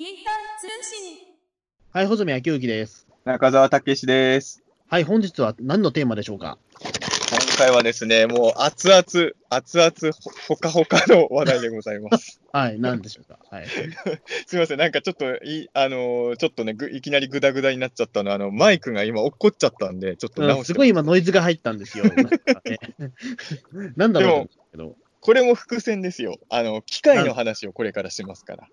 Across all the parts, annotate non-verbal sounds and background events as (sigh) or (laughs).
インター通信。はい、穂積昭之です。中澤武史です。はい、本日は何のテーマでしょうか？今回はですね、もう熱々、熱々ほ、ほかほかの話題でございます。(laughs) はい、何でしょうか？はい。(laughs) すみません、なんかちょっとい、あのーちょっとねぐ、いきなりグダグダになっちゃったの、あの、マイクが今落っこっちゃったんで、ちょっとうん直して。すごい今ノイズが入ったんですよ。(laughs) なんかねなんだろう。これも伏線ですよ。あの、機械の話をこれからしますから。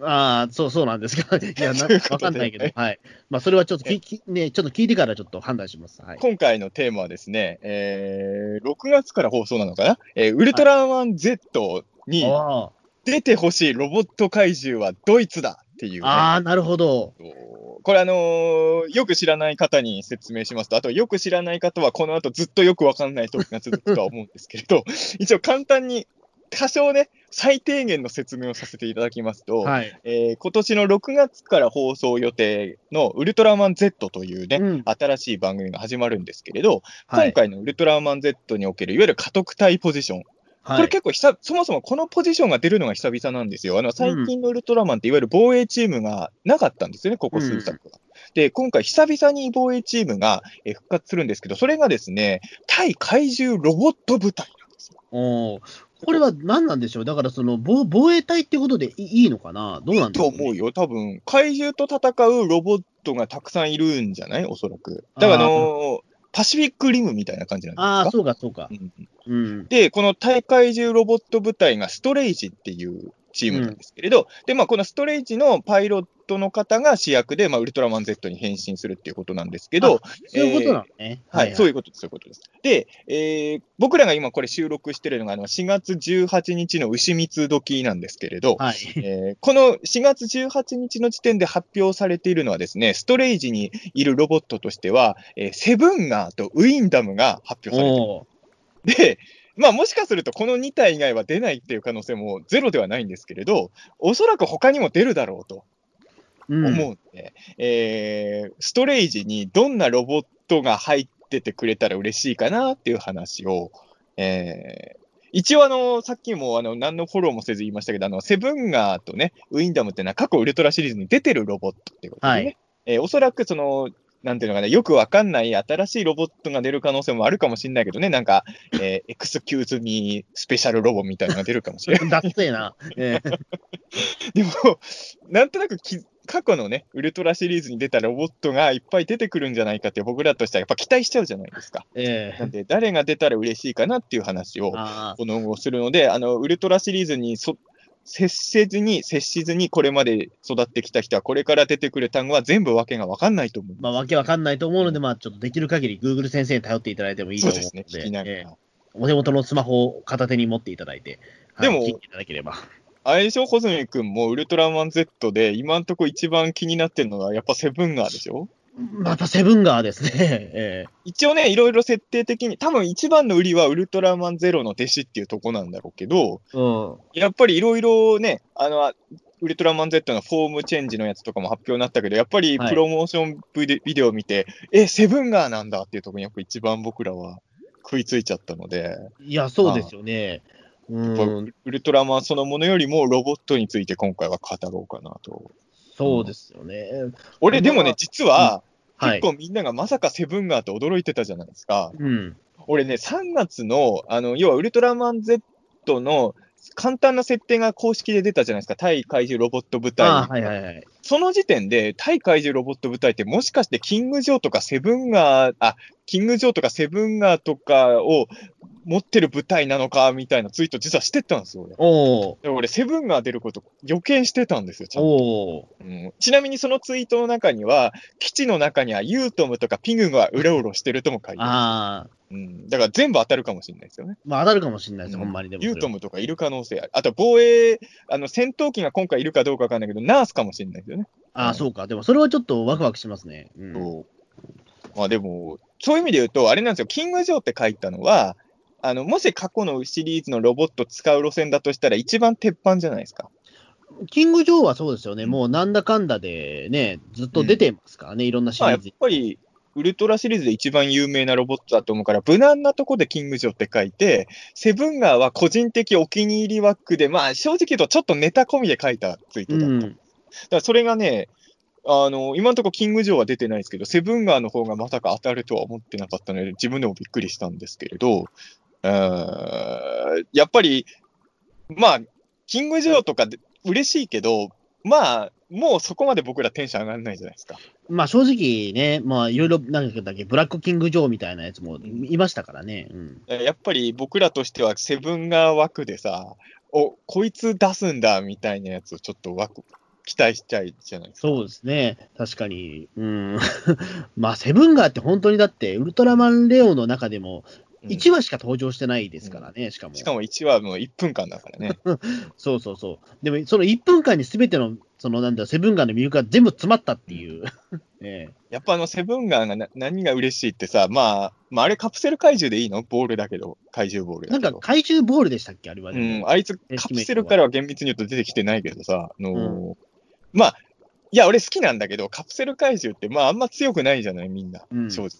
ああ、そう、そうなんですか。いや、なということでわかんないけど。はい。まあ、それはちょっとき、きね、ちょっと聞いてからちょっと判断します。はい。今回のテーマはですね、えー、6月から放送なのかな？えー、ウルトラマン Z にあ出てほしいロボット怪獣はドイツだっていう、ね。あー、なるほど。これあのーよく知らない方に説明しますと、あとよく知らない方はこの後ずっとよくわかんない時が続くとは思うんですけれど、(laughs) 一応簡単に多少ね、最低限の説明をさせていただきますと、はい。えー今年の6月から放送予定のウルトラマン Z というね、うん新しい番組が始まるんですけれど、はい今回のウルトラマン Z におけるいわゆる家督隊ポジション、はい。これ結構久、そもそもこのポジションが出るのが久々なんですよ。あの、最近のウルトラマンっていわゆる防衛チームがなかったんですよね、ここ数作は。で、今回久々に防衛チームがえー復活するんですけど、それがですね、対怪獣ロボット部隊なんですよ。おーこれは何なんでしょう？だから、その、防防衛隊ってことでいいのかな？どうなんだろう、ね、と思うよ。多分、怪獣と戦うロボットがたくさんいるんじゃない？おそらく。だから、あのーパシフィックリムみたいな感じなんですか？ああ、そうか、そうかう。んうん。で、この大怪獣ロボット部隊がストレイジっていうチームなんですけれど、で、まあ、このストレイジのパイロットの方が主役で、まあ、ウルトラマン Z に変身するっていうことなんですけど、そういうことなのね。はい、そういいうことです、そういうことです。で、えー僕らが今これ収録してるのが、あの、4月18日の牛蜜時なんですけれど、はい。えーこの4月18日の時点で発表されているのはですね、ストレイジにいるロボットとしては、えーセブンガーとウィンダムが発表されている。で、まあもしかするとこの2体以外は出ないっていう可能性もゼロではないんですけれど、おそらく他にも出るだろうとうん。思うんで、えーストレイジにどんなロボットが入っててくれたら嬉しいかなっていう話を、えー一応あの、さっきもあの、何のフォローもせず言いましたけど、あの、セブンガーとね、ウィンダムっていうのは過去ウルトラシリーズに出てるロボットっていうことでね、はい。えーおそらくその、なんていうのかな、よくわかんない新しいロボットが出る可能性もあるかもしれないけどね、なんか、えーエクスキューズミースペシャルロボみたいなのが出るかもしれない。だっせえな。ええ (laughs) でも、なんとなくき過去のね、ウルトラシリーズに出たロボットがいっぱい出てくるんじゃないかって僕らとしてはやっぱ期待しちゃうじゃないですか。ええなんで、誰が出たら嬉しいかなっていう話を、あこの後するので、あの、ウルトラシリーズにそ接せずに、接しずにこれまで育ってきた人は、これから出てくる単語は全部わけがわかんないと思う。まあ、わけわかんないと思うので、まあ、ちょっとできる限り Google 先生に頼っていただいてもいいと思うので、そうですね、聞きながら。ええお手元のスマホを片手に持っていただいて、はいでも聞いていただければ。あれでしょ、ホズミ君もウルトラマン Z で、今んとこ一番気になってるのは、やっぱセブンガーでしょ？またセブンガーですね。(laughs) ええ一応ね、いろいろ設定的に、多分一番の売りはウルトラマンゼロの弟子っていうとこなんだろうけど、うん。やっぱりいろいろね、あの、ウルトラマン Z のフォームチェンジのやつとかも発表になったけど、やっぱりはいプロモーションビデ,、ビデオを見て、え、セブンガーなんだっていうところにやっぱ一番僕らは食いついちゃったので、いや、そうですよね。うん、ウルトラマンそのものよりもロボットについて今回は語ろうかなと。そうですよね。俺、でもね、実は、はい。結構みんながまさかセブンガーって驚いてたじゃないですか。うん。俺ね、3月の、あの、要はウルトラマン Z の簡単な設定が公式で出たじゃないですか。対怪獣ロボット部隊。あはいはいはい。その時点で、対怪獣ロボット部隊ってもしかしてキングジョーとかセブンガー、あ、キングジョーとかセブンガーとかを持ってる部隊なのかみたいなツイート実はしてたんですよ。俺おーで俺、セブンガー出ること予見してたんですよ、ちゃんと。うんちなみにそのツイートの中には、基地の中にはユートムとかピグがうろうろしてるとも書いてある。ああ、うん、だから全部当たるかもしれないですよね。まあ当たるかもしれないです、うんほんまにでも。ユートムとかいる可能性ある。あと防衛、あの戦闘機が今回いるかどうかわかんないけど、ナースかもしれないですよね。ああ、そうか。でもそれはちょっとワクワクしますね。うん、そうまあでも、そういう意味で言うと、あれなんですよ、キング・ジョーって書いたのは、あのもし過去のシリーズのロボット使う路線だとしたら、一番鉄板じゃないですか。キング・ジョーはそうですよね、うんもうなんだかんだでね、ずっと出てますからね、いろんなシまあ、やっリーズ。ぱり、ウルトラシリーズで一番有名なロボットだと思うから、無難なとこでキング・ジョーって書いて、セブンガーは個人的お気に入り枠で、まあ正直言うとちょっとネタ込みで書いたツイートうだった。ん。からそれがね、あの、今のところキング・ジョーは出てないですけど、セブンガーの方がまさか当たるとは思ってなかったので、自分でもびっくりしたんですけれど、うーんやっぱり、まあ、キング・ジョーとかで嬉しいけど、まあ、もうそこまで僕らテンション上がらないじゃないですか。まあ正直ね、まあいろいろ、なんだっけ、ブラックキング・ジョーみたいなやつもいましたからね。うん、やっぱり僕らとしてはセブンガー枠でさ、お、こいつ出すんだみたいなやつをちょっと枠、期待しちゃいじゃないですか。そうですね。確かに。うん。(laughs) まあセブンガーって本当にだって、ウルトラマンレオの中でもうん1話しか登場してないですからね、しかも。しかも1話もう1分間だからね。(laughs) そうそうそう。でもその1分間に全ての、そのなんだ、セブンガーの魅力が全部詰まったっていう。(laughs) ええやっぱあのセブンガーがな何が嬉しいってさ、まあ、まああれカプセル怪獣でいいの？ボールだけど、怪獣ボール。なんか怪獣ボールでしたっけ？あれは、うねん、あいつカプセルからは厳密に言うと出てきてないけどさ、あのーまあ、いや、俺好きなんだけど、カプセル怪獣ってまああんま強くないじゃない、みんな、うん正直。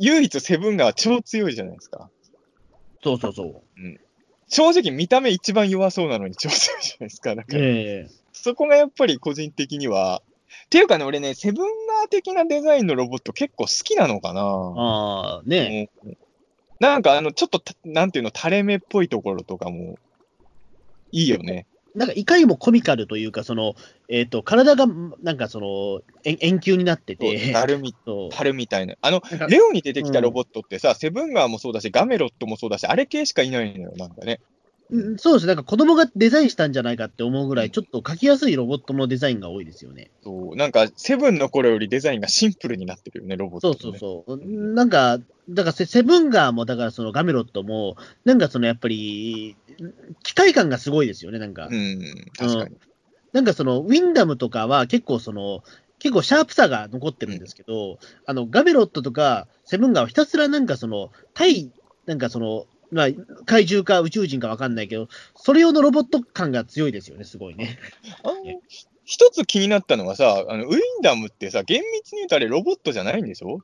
唯一セブンガーは超強いじゃないですか。そうそうそう。正直見た目一番弱そうなのに超強いじゃないですか。だから、ええそこがやっぱり個人的には、っていうかね、俺ね、セブンガー的なデザインのロボット結構好きなのかな。ああ、ねうんなんかあの、ちょっとた、なんていうの、垂れ目っぽいところとかも、いいよね。なんかいかにもコミカルというか、その、えっ、と、体が、なんかその、円円球になってて、樽み、(laughs) そう樽みたいな。あのレオに出てきたロボットってさ、セブンガーもそうだし、ガメロットもそうだし、あれ系しかいないのよ、なんかね。うんそうですね、なんか子供がデザインしたんじゃないかって思うぐらい、ちょっと描きやすいロボットのデザインが多いですよね。そう、なんか、セブンの頃よりデザインがシンプルになってるよね、ロボット、そうね。そうそう。なんか、だからセセブンガーも、だからそのガメロットも、なんかそのやっぱり、機械感がすごいですよね、なんか。うん、確かに。なんかその、ウィンダムとかは結構その、結構シャープさが残ってるんですけど、あの、ガメロットとかセブンガーはひたすらなんかその、対、なんかその、まあ、怪獣か宇宙人かわかんないけど、それ用のロボット感が強いですよね、すごいね。あの一つ気になったのはさ、あのウィンダムってさ、厳密に言うとあれロボットじゃないんでしょ？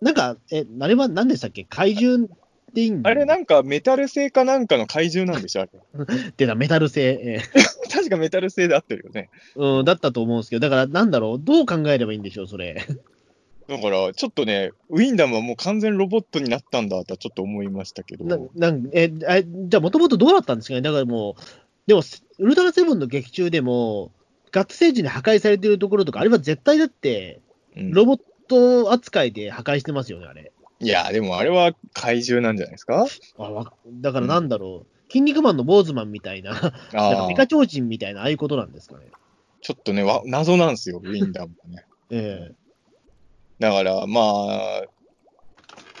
なんか、え、あれは何でしたっけ？怪獣でいいんだあれなんかメタル製かなんかの怪獣なんでしょ？あれ。(laughs) ってな、メタル製、え (laughs) 確かメタル製で合ってるよね。ーうん、だったと思うんですけど、だからなんだろう、どう考えればいいんでしょう、それ。だから、ちょっとね、ウィンダムはもう完全ロボットになったんだとはちょっと思いましたけど。ななんえあじゃあ、もともとどうだったんですかね、だからもう、でも、ウルトラセブンの劇中でも、ガッツ星人に破壊されてるところとか、あれは絶対だって、うんロボット扱いで破壊してますよね、あれ。いや、でもあれは怪獣なんじゃないですか？あわだからなんだろう、筋肉マンの坊主マンみたいな、なピカ、チョウ人みたいな、ああいうことなんですかね。ちょっとね、わ謎なんですよ、ウィンダムはね。えだから、まあ、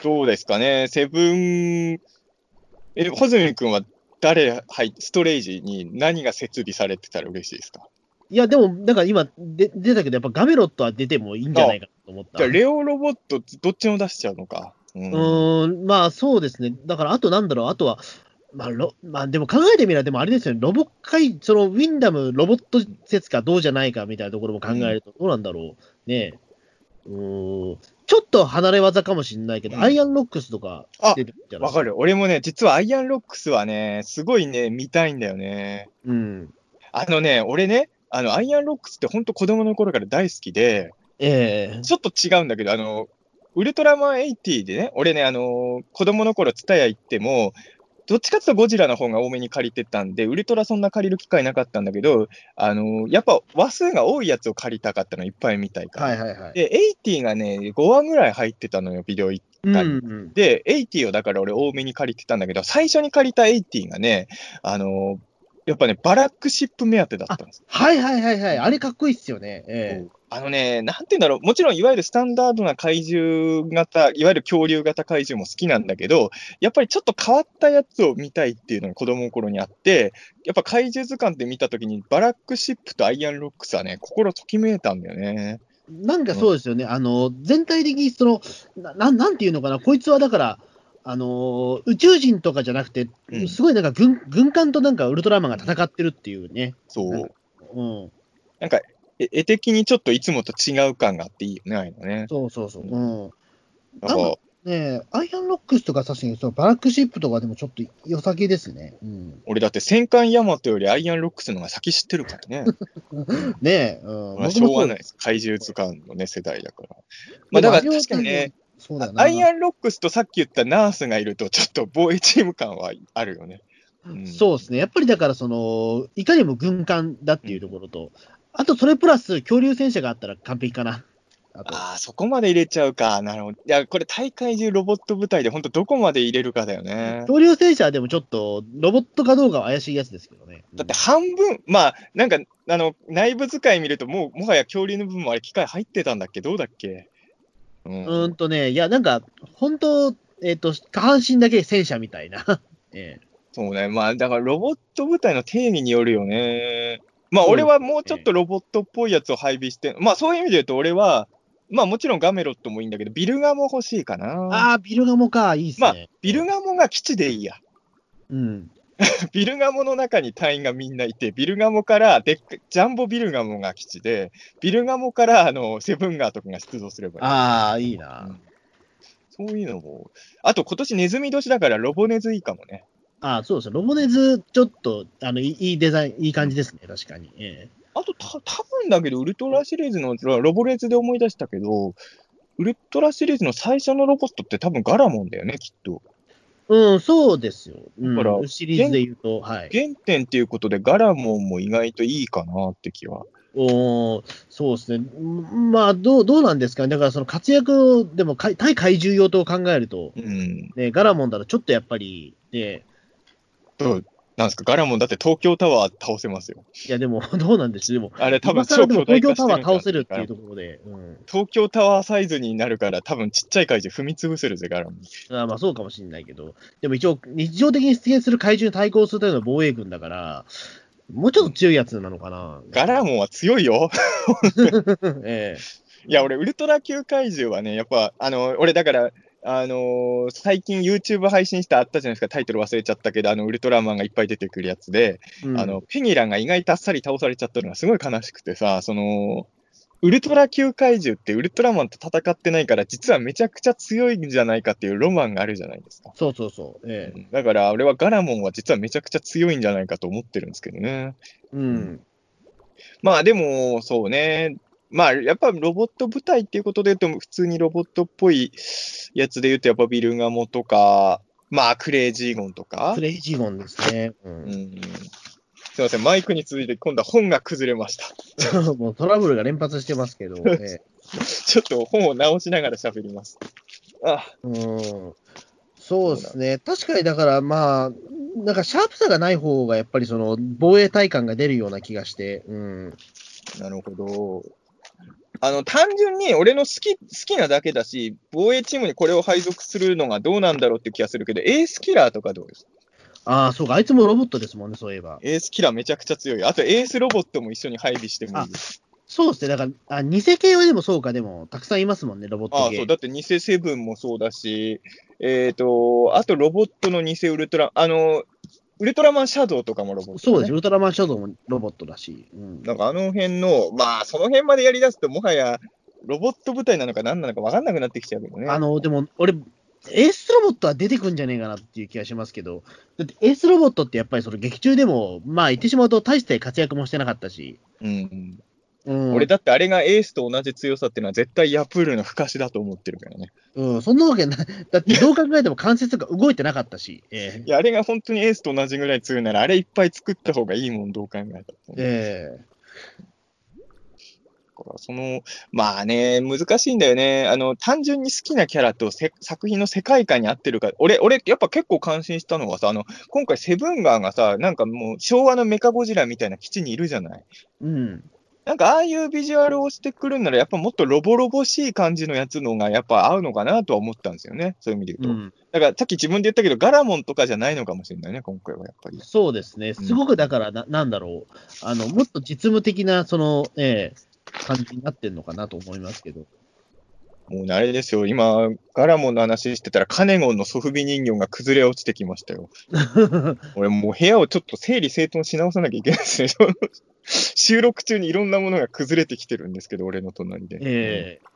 どうですかね、セブン、え、穂積君は誰、はい、ストレージに何が設備されてたら嬉しいですか？いや、でも、だから今で出たけど、やっぱガメロットは出てもいいんじゃないかと思った。じゃあ、レオロボット、どっちも出しちゃうのか。うんん、まあそうですね。だから、あとなんだろう、あとは、まあ、ロまあ、でも考えてみれば、でもあれですよね、ロボ界、そのウィンダム、ロボット説かどうじゃないかみたいなところも考えると、どうなんだろう。ねえ。うーん、ちょっと離れ技かもしれないけど、うんアイアンロックスとかあ出てるんじゃないわかる。俺もね、実はアイアンロックスはね、すごいね、見たいんだよね。うん。あのね、俺ね、あの、アイアンロックスって本当子供の頃から大好きで、ええちょっと違うんだけど、あの、ウルトラマン80でね、俺ね、あの、子供の頃、ツタヤ行っても、どっちかっていうとゴジラの方が多めに借りてたんで、ウルトラそんな借りる機会なかったんだけど、あの、やっぱ話数が多いやつを借りたかったのいっぱい見たいから。はいはいはい。で、80がね、5話ぐらい入ってたのよ、ビデオ1うん回うん、で、80をだから俺多めに借りてたんだけど、最初に借りた80がね、あの、やっぱね、バラックシップ目当てだったんです。はいはいはいはい。あれかっこいいっすよね。えあのね、なんて言うんだろう、もちろんいわゆるスタンダードな怪獣型、いわゆる恐竜型怪獣も好きなんだけど、やっぱりちょっと変わったやつを見たいっていうのが子供の頃にあって、やっぱ怪獣図鑑って見たときに、バラックシップとアイアンロックスはね、心ときめいたんだよね。えなんかそうですよね。あの、全体的にその、ななんなんていうのかな、こいつはだから、あの宇宙人とかじゃなくて、うんすごいなんか軍軍艦となんかウルトラマンが戦ってるっていうね。そう。うん。なんか、え絵的にちょっといつもと違う感があっていいよね、ああいうのね。そうそうそう。うん。だから、ねアイアンロックスとか確かにそのバラックシップとかでもちょっと良さげですね。うん、俺だって戦艦ヤマトよりアイアンロックスの方が先知ってるからね。(laughs) ねえ、うん、まあ、しょうがないです。怪獣図鑑のね、世代だから。まあだから確かにね、そうだよなアイアンロックスとさっき言ったナースがいると、ちょっと防衛チーム感はあるよね。うんそうですね。やっぱりだから、その、いかにも軍艦だっていうところと、あとそれプラス恐竜戦車があったら完璧かな。あと、ああ、そこまで入れちゃうか。なるほど。いや、これ大会中ロボット部隊で本当どこまで入れるかだよね。恐竜戦車はでもちょっと、ロボットかどうかは怪しいやつですけどね。だって半分、まあ、なんか、あの、内部使い見ると、もう、もはや恐竜の部分もあれ、機械入ってたんだっけ？どうだっけ？ううんーんとね、いや、なんか、本当えっ、と、下半身だけ戦車みたいな。(laughs) ええそうね。まあ、だからロボット部隊の定義によるよね。まあ、俺はもうちょっとロボットっぽいやつを配備して、まあ、そういう意味で言うと、俺は、まあ、もちろんガメロットもいいんだけど、ビルガモ欲しいかな。ああ、ビルガモか、いいっすまあね。ビルガモが基地でいいや。うん。(laughs) ビルガモの中に隊員がみんないて、ビルガモからでジャンボビルガモが基地で、ビルガモからあのセブンガーとかが出動すればいい。ああ、いいな。そういうのも。あと今年ネズミ年だからロボネズいいかもね。ああ、そうですね。ロボネズ、ちょっと、あの、いいデザイン、いい感じですね、確かに。ええあとた多分だけど、ウルトラシリーズのロロボレーズで思い出したけど、ウルトラシリーズの最初のロボットって多分ガラモンだよね、きっと。うん、そうですよ。うん、だからシリーズで言うと、はい。原点っていうことでガラモンも意外といいかなって気は。おーそうですね。んまあ、どう、どうなんですかね。だから、その活躍、でも、対怪獣用と考えると、うん。ね、ガラモンだとちょっとやっぱり、ね、どうなんですか、ガラモンだって東京タワー倒せますよ。いや、でも、(laughs) どうなんです？でも、あれ多分超巨大東京タワー倒せるっていうところで、うん。東京タワーサイズになるから、多分ちっちゃい怪獣踏み潰せるぜ、ガラモン。あまあ、そうかもしれないけど、でも一応、日常的に出現する怪獣に対抗するための防衛軍だから、もうちょっと強いやつなのかな。ガラモンは強いよ。(laughs) ええいや、俺、ウルトラ級怪獣はね、やっぱ、あの、俺、だから、あのー最近 YouTube 配信したあったじゃないですか、タイトル忘れちゃったけど、あの、ウルトラマンがいっぱい出てくるやつで、うんあの、ペギランが意外とあっさり倒されちゃったのがすごい悲しくてさ、その、ウルトラ級怪獣ってウルトラマンと戦ってないから、実はめちゃくちゃ強いんじゃないかっていうロマンがあるじゃないですか。そうそうそう。ええだから、俺はガラモンは実はめちゃくちゃ強いんじゃないかと思ってるんですけどね。うん。まあでも、そうね。まあ、やっぱロボット部隊っていうことで言うと、普通にロボットっぽいやつで言うと、やっぱビルガモとか、まあ、クレイジーゴンとかク。レイジーゴンですね。う。うんん。すいません、マイクに続いて今度は本が崩れました。(laughs) もうトラブルが連発してますけど、え (laughs) えちょっと本を直しながら喋ります。あ、うんそうですね。確かにだからまあ、なんかシャープさがない方がやっぱりその防衛体感が出るような気がして、うん。なるほど。あの、単純に俺の好き、好きなだけだし、防衛チームにこれを配属するのがどうなんだろうって気がするけど、エースキラーとかどうです？ああ、そうか、あいつもロボットですもんね、そういえば。エースキラーめちゃくちゃ強い。あとエースロボットも一緒に配備してもいいです。そうですね。だから、あ、偽系はでもそうか、でも、たくさんいますもんね、ロボットああ、系。そう。だって偽セブンもそうだし、えっ、と、あとロボットの偽ウルトラ、あの、ウルトラマンシャドウとかもロボット、ね。そうです。ウルトラマンシャドウもロボットだし。うん。なんかあの辺の、まあ、その辺までやりだすと、もはや、ロボット部隊なのか何なのか分かんなくなってきちゃうけどね。あの、でも、俺、エースロボットは出てくんじゃねえかなっていう気がしますけど、だってエースロボットってやっぱりその劇中でも、まあ言ってしまうと大して活躍もしてなかったし、うん。うん、俺だってあれがエースと同じ強さっていうのは絶対ヤプールの不可視だと思ってるからね。うん、そんなわけない。だってどう考えても関節が動いてなかったし、えいや、あれが本当にエースと同じぐらい強いなら、あれいっぱい作った方がいいもん、どう考えたって。ええだからその、まあね、難しいんだよね。あの、単純に好きなキャラとせ作品の世界観に合ってるか。俺、俺、やっぱ結構感心したのがさ、あの、今回セブンガーがさ、なんかもう昭和のメカゴジラみたいな基地にいるじゃない。うん。なんかああいうビジュアルをしてくるんなら、やっぱもっとロボロボしい感じのやつのがやっぱ合うのかなとは思ったんですよね。そういう意味で言うと。うん、だからさっき自分で言ったけど、ガラモンとかじゃないのかもしれないね、今回はやっぱり。そうですね。すごくだからな、なんだろう。あの、もっと実務的な、その、ええ感じになってるのかなと思いますけど。もうねあれですよ、今、ガラモンの話してたら、カネゴンのソフビ人形が崩れ落ちてきましたよ。(laughs) 俺もう部屋をちょっと整理整頓し直さなきゃいけないですね。(laughs) 収録中にいろんなものが崩れてきてるんですけど、俺の隣で。ええ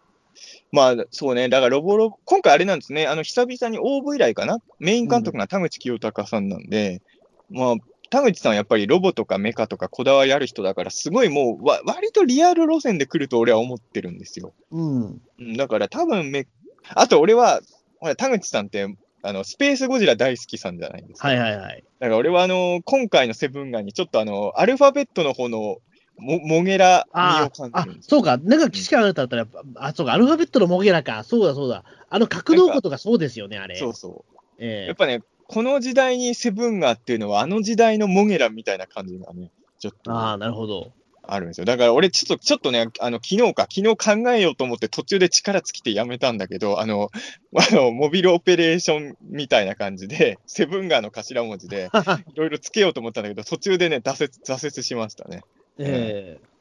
まあ、そうね。だからロボロボ、今回あれなんですね。あの、久々に OV 以来かな？メイン監督が田口清隆さんなんで、まあ、田口さんはやっぱりロボとかメカとかこだわりある人だから、すごいもう、わ割とリアル路線で来ると俺は思ってるんですよ。うん。うんだから多分め、あと俺は、ほら、田口さんって、あの、スペースゴジラ大好きさんじゃないですか。はいはいはい。だから俺はあの、今回のセブンガンにちょっとあの、アルファベットの方のモモゲラ味あを感あ、あじるんですそうか。なんか岸川あなただったらやっぱ、あ、そうか。アルファベットのモゲラか。そうだそうだ。あの格納庫とかそうですよね、あれ。そうそう。ええやっぱね、この時代にセブンガっていうのは、あの時代のモゲラみたいな感じがね、ちょっとああ、なるほど。あるんですよ。だから俺、ちょっと、ちょっとね、あの、昨日か、昨日考えようと思って途中で力尽きてやめたんだけど、あの、(laughs) あの、モビルオペレーションみたいな感じで、セブンガーの頭文字で、(laughs) いろいろつけようと思ったんだけど、途中でね、挫折、挫折しましたね。ええ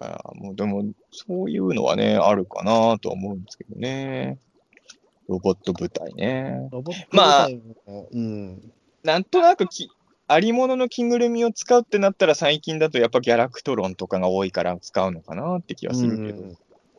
だから、もう、でも、そういうのはね、あるかなとは思うんですけどね。ロボット部隊ね。ロボットまあ部隊もうん。なんとなくき、ありものの着ぐるみを使うってなったら最近だとやっぱギャラクトロンとかが多いから使うのかなって気がするけど。うん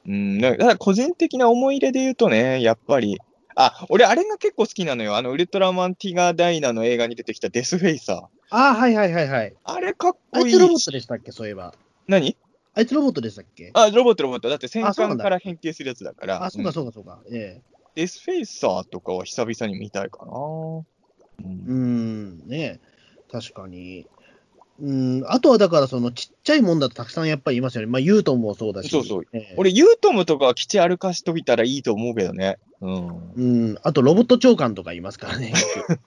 うん、だから個人的な思い入れで言うとね、やっぱり、あ、俺あれが結構好きなのよ。あの、ウルトラマンティガーダイナの映画に出てきたデスフェイサー。ああ、はいはいはいはい。あれかっあこいい。いつロボットでしたっけ、そういえば。何？あいつロボットでしたっけ？あ、ロボットロボット。だって戦艦から変形するやつだから。あ、そううんかそうかそうか。ええデスフェイサーとかは久々に見たいかな。うんうん、ね確かに。うん、あとはだから、そのちっちゃいもんだとたくさんやっぱりいますよね。まあ、ユートンもそうだし。そうそうええ俺、ユートムとかは基地歩かしといたらいいと思うけどね。うん。うん、あとロボット長官とかいますからね。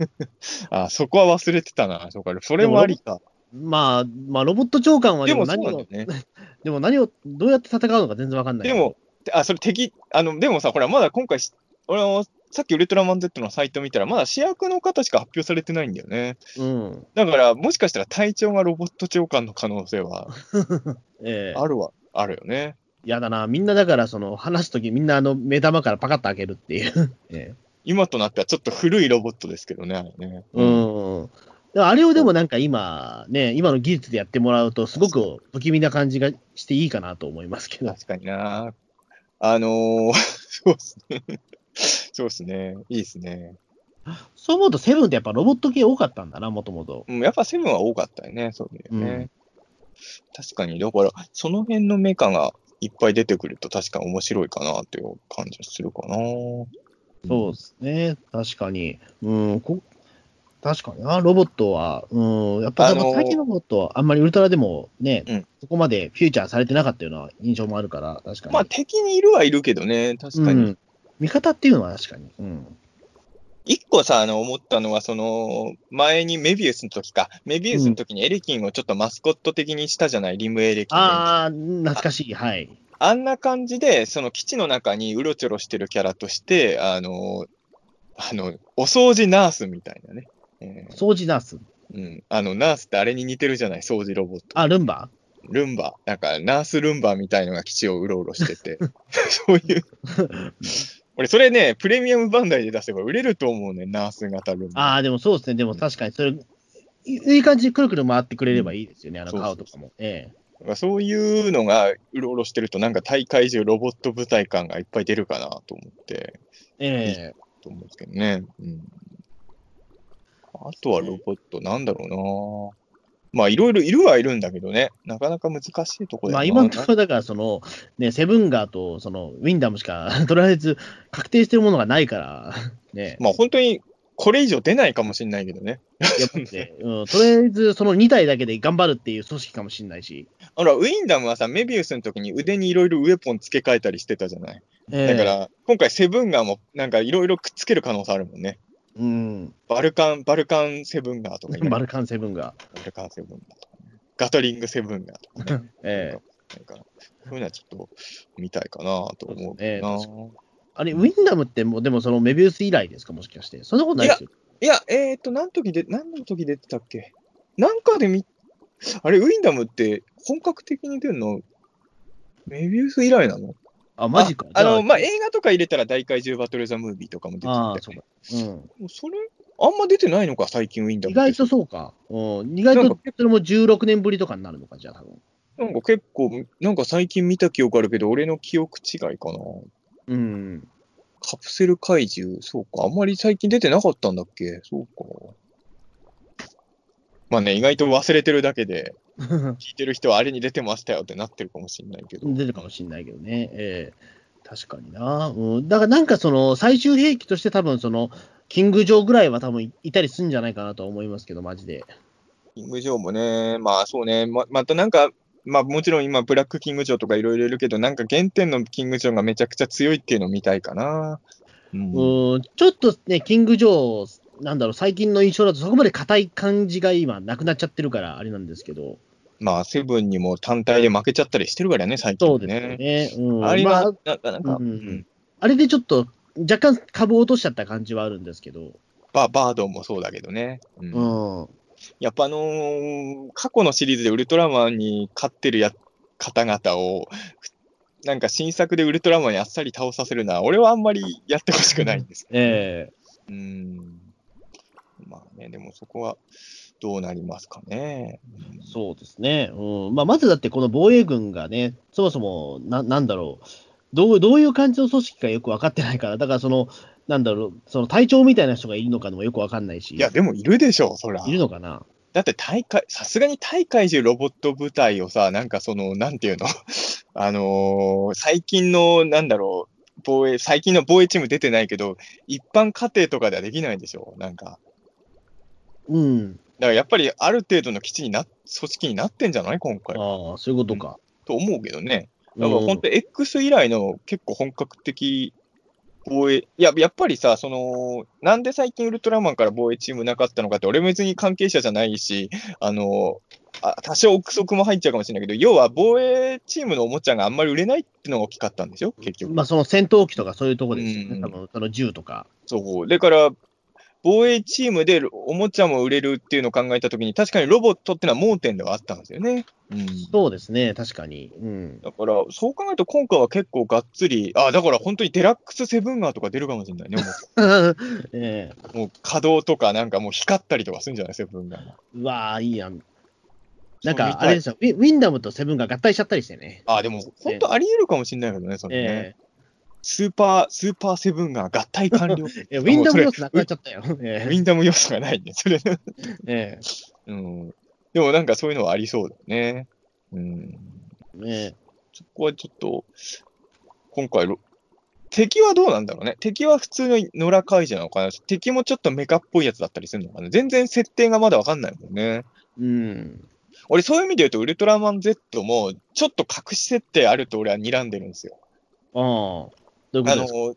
(laughs) あ、そこは忘れてたな。そうか、それもありか。まあ、まあ、ロボット長官はでも何を、なんだよね。(laughs) でも何を、どうやって戦うのか全然わかんない。でも、あ、それ敵、あの、でもさ、ほら、まだ今回し、俺もさっきウルトラマン Z のサイト見たら、まだ主役の方しか発表されてないんだよね。うん。だから、もしかしたら隊長がロボット長官の可能性は (laughs) ええあるわ、あるよね。やだな。みんなだから、その、話すときみんなあの、目玉からパカッと開けるっていう。(laughs) ええ今となってはちょっと古いロボットですけどね、あれね。うん。でもあれをでもなんか今、ね、今の技術でやってもらうと、すごく不気味な感じがしていいかなと思いますけど。確かにな。あのー、(laughs) そうっすね。そうっすね。いいっすね。そう思うと、セブンってやっぱロボット系多かったんだな、もともと。うん、やっぱセブンは多かったよね、そうだよね。確かに、だから、その辺のメカがいっぱい出てくると確かに面白いかなっていう感じがするかな。そうですね、確かに。うん、こ確かにな、ロボットは、うん、やっぱあのー最近のロボットはあんまりウルトラでもね、うんそこまでフューチャーされてなかったような印象もあるから、確かに。まあ、敵にいるはいるけどね、確かに。うん、味方っていうのは確かに。うん。一個さ、あの、思ったのは、その、前にメビウスの時か、メビウスの時にエレキンをちょっとマスコット的にしたじゃない、リムエレキン。あああ、懐かしい、はい。んな感じで、その基地の中にうろちょろしてるキャラとして、あの、あの、お掃除ナースみたいなね。えー掃除ナース？うん。あの、ナースってあれに似てるじゃない、掃除ロボット。あ、ルンバ？ルンバ。なんか、ナースルンバみたいのが基地をうろうろしてて。(laughs) そういう。(laughs) 俺、それね、プレミアムバンダイで出せば売れると思うね、ナース型ルンバ。ああ、でもそうですね。でも確かに、それ、いいい感じにくるくる回ってくれればいいですよね、あの顔とかも。えだからそういうのがうろうろしてると、なんか大会中ロボット部隊感がいっぱい出るかなと思って、えええと思うんですけどね。うん。あとはロボット、なんだろうなまあ、いろいろいるはいるんだけどね、なかなか難しいところまあ今のところだから、その、ね、セブンガーと、その、ウィンダムしか、とりあえず確定してるものがないから、ね。まあ、本当にこれ以上出ないかもしれないけどね。やっぱね、うん、とりあえずその2体だけで頑張るっていう組織かもしれないし。ほら、ウィンダムはさ、メビウスの時に腕にいろいろウェポン付け替えたりしてたじゃない。ええだから、今回セブンガーもなんかいろいろくっつける可能性あるもんね。うん、バルカン、バルカンセブンガーとかいない？バルカンセブンガバルカンセブンガーとかね。ガトリングセブンガーとかね。ー。(laughs) ええなんか、そういうのはちょっと見たいかなと思うええけどな。確あれ、ウィンダムってもう、でもそのメビウス以来ですか、もしかして。そんなことないですよ。いや、えっ、と、何時で、何の時出てたっけ？なんかで見、あれ、ウィンダムって本格的に出るの、メビウス以来なの？あ、マジか。ああの、まあ、映画とか入れたら大怪獣バトルザムービーとかも出てああたよそうか。うん。それ、あんま出てないのか、最近ウィンダム。意外とそうか。うん、意外とそれも16年ぶりとかになるのか、じゃあ多分。なんか結構、なんか最近見た記憶あるけど、俺の記憶違いかな。うん。カプセル怪獣、そうか。あんまり最近出てなかったんだっけ？そうか。まあね、意外と忘れてるだけで、(laughs) 聞いてる人はあれに出てましたよってなってるかもしれないけど。出るかもしれないけどね。ええ確かにな。うん。だからなんかその、最終兵器として多分その、キングジョーぐらいは多分いいたりするんじゃないかなとは思いますけど、マジで。キングジョーもね、まあそうね、ままたなんか、まあもちろん今、ブラックキングジョーとかいろいろいるけど、なんか原点のキングジョーがめちゃくちゃ強いっていうのを見たいかな。うんうん、ちょっとね、キングジョー、なんだろう、最近の印象だとそこまで硬い感じが今なくなっちゃってるから、あれなんですけど。まあ、セブンにも単体で負けちゃったりしてるからね、最近そうね。ですよね。うん。あれはまあ、なかなか、うんうんあれでちょっと若干株を落としちゃった感じはあるんですけど。ババードンもそうだけどね。うんうん。やっぱあのー過去のシリーズでウルトラマンに勝ってるや方々を、なんか新作でウルトラマンにあっさり倒させるのは、俺はあんまりやってほしくないんですよ。ええうん。まあね、でもそこはどうなりますかね。うんそうですね。うん。まあ、まずだってこの防衛軍がね、そもそも、な、なんだろう。どう、どういう感じの組織かよく分かってないから、だからその、なんだろう、その隊長みたいな人がいるのかもよく分かんないし。いや、でもいるでしょ、そら。いるのかな？だって大会、さすがに大会中ロボット部隊をさ、なんかその、なんていうの？(laughs) あのー最近の、なんだろう、防衛、最近の防衛チーム出てないけど、一般家庭とかではできないでしょなんか。うん。だからやっぱりある程度の基地にな、組織になってんじゃない？今回。ああ、そういうことか。と思うけどね。だからうん本当 X 以来の結構本格的防衛、いや、やっぱりさ、その、なんで最近ウルトラマンから防衛チームなかったのかって、俺別に関係者じゃないし、あの、あ多少憶測も入っちゃうかもしれないけど、要は防衛チームのおもちゃがあんまり売れないってのが大きかったんでしょ結局。まあ、その戦闘機とかそういうとこですよね。うん多分、その銃とか。そう。だから、防衛チームでおもちゃも売れるっていうのを考えたときに、確かにロボットってのは盲点ではあったんですよね。うん。そうですね、確かに。うん。だから、そう考えると今回は結構がっつり、あ、だから本当にデラックスセブンガーとか出るかもしれないね。(laughs) もええうもう稼働とかなんかもう光ったりとかするんじゃないセブンガーが。うわあ、いいやん。なんか、あれですよウィ、ウィンダムとセブンが合体しちゃったりしてね。あ、でも本当あり得るかもしれないけどね、それね。えスーパー、スーパーセブンガー合体完了。え (laughs) いやウィンダム要素なくなっちゃったよ。ウィンダム要素がないんで、それね。(laughs) ええ (laughs) うん。でもなんかそういうのはありそうだよね。うん。ええそこはちょっと、今回ロ、敵はどうなんだろうね。敵は普通の野良怪獣なのかな敵もちょっとメカっぽいやつだったりするのかな全然設定がまだわかんないもんね。うん。俺そういう意味で言うと、ウルトラマン Z も、ちょっと隠し設定あると俺は睨んでるんですよ。ああ。どういうこあの、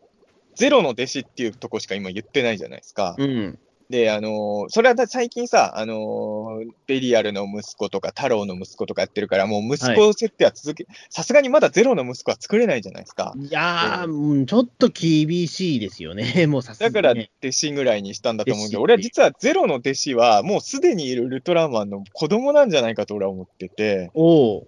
ゼロの弟子っていうとこしか今言ってないじゃないですか。うん。で、あの、それはだ最近さ、あの、ベリアルの息子とか、太郎の息子とかやってるから、もう息子設定は続け、さすがにまだゼロの息子は作れないじゃないですか。いやー、うん、ちょっと厳しいですよね。(laughs) もうさすがだに、ね。から弟子ぐらいにしたんだと思うんで、弟子俺は実はゼロの弟子は、もうすでにいるウルトラマンの子供なんじゃないかと俺は思ってて、お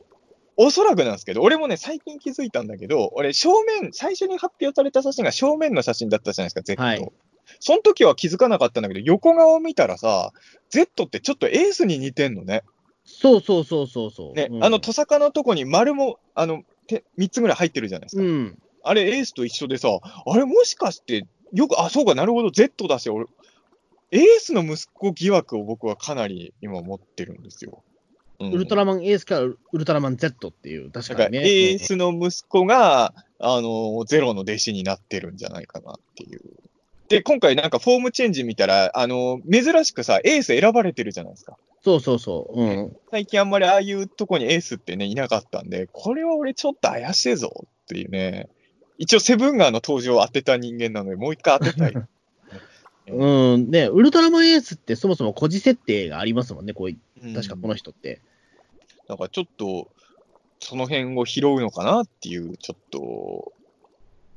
お。おそらくなんですけど、俺もね、最近気づいたんだけど、俺、正面、最初に発表された写真が正面の写真だったじゃないですか、Z。はいその時は気づかなかったんだけど、横顔を見たらさ、Z ってちょっとエースに似てんのね。そうそうそうそうそう。ね、うんあの、トサカのとこに丸も、あの、て3つぐらい入ってるじゃないですか。うん。あれ、エースと一緒でさ、あれ、もしかして、よく、あ、そうか、なるほど、Z だし、俺、エースの息子疑惑を僕はかなり今持ってるんですよ。うんウルトラマンエースからウルトラマン Z っていう、確だか、にね。エースの息子が、あの、ゼロの弟子になってるんじゃないかなっていう。で、今回なんかフォームチェンジ見たら、あの、珍しくさ、エース選ばれてるじゃないですか。そうそうそう。うん。最近あんまりああいうとこにエースってね、いなかったんで、これは俺ちょっと怪しいぞっていうね。一応セブンガーの登場を当てた人間なので、もう一回当てたい。(laughs) うん。ね、ウルトラマンエースってそもそも孤児設定がありますもんね、こういうん確かこの人って。なんかちょっと、その辺を拾うのかなっていう、ちょっと、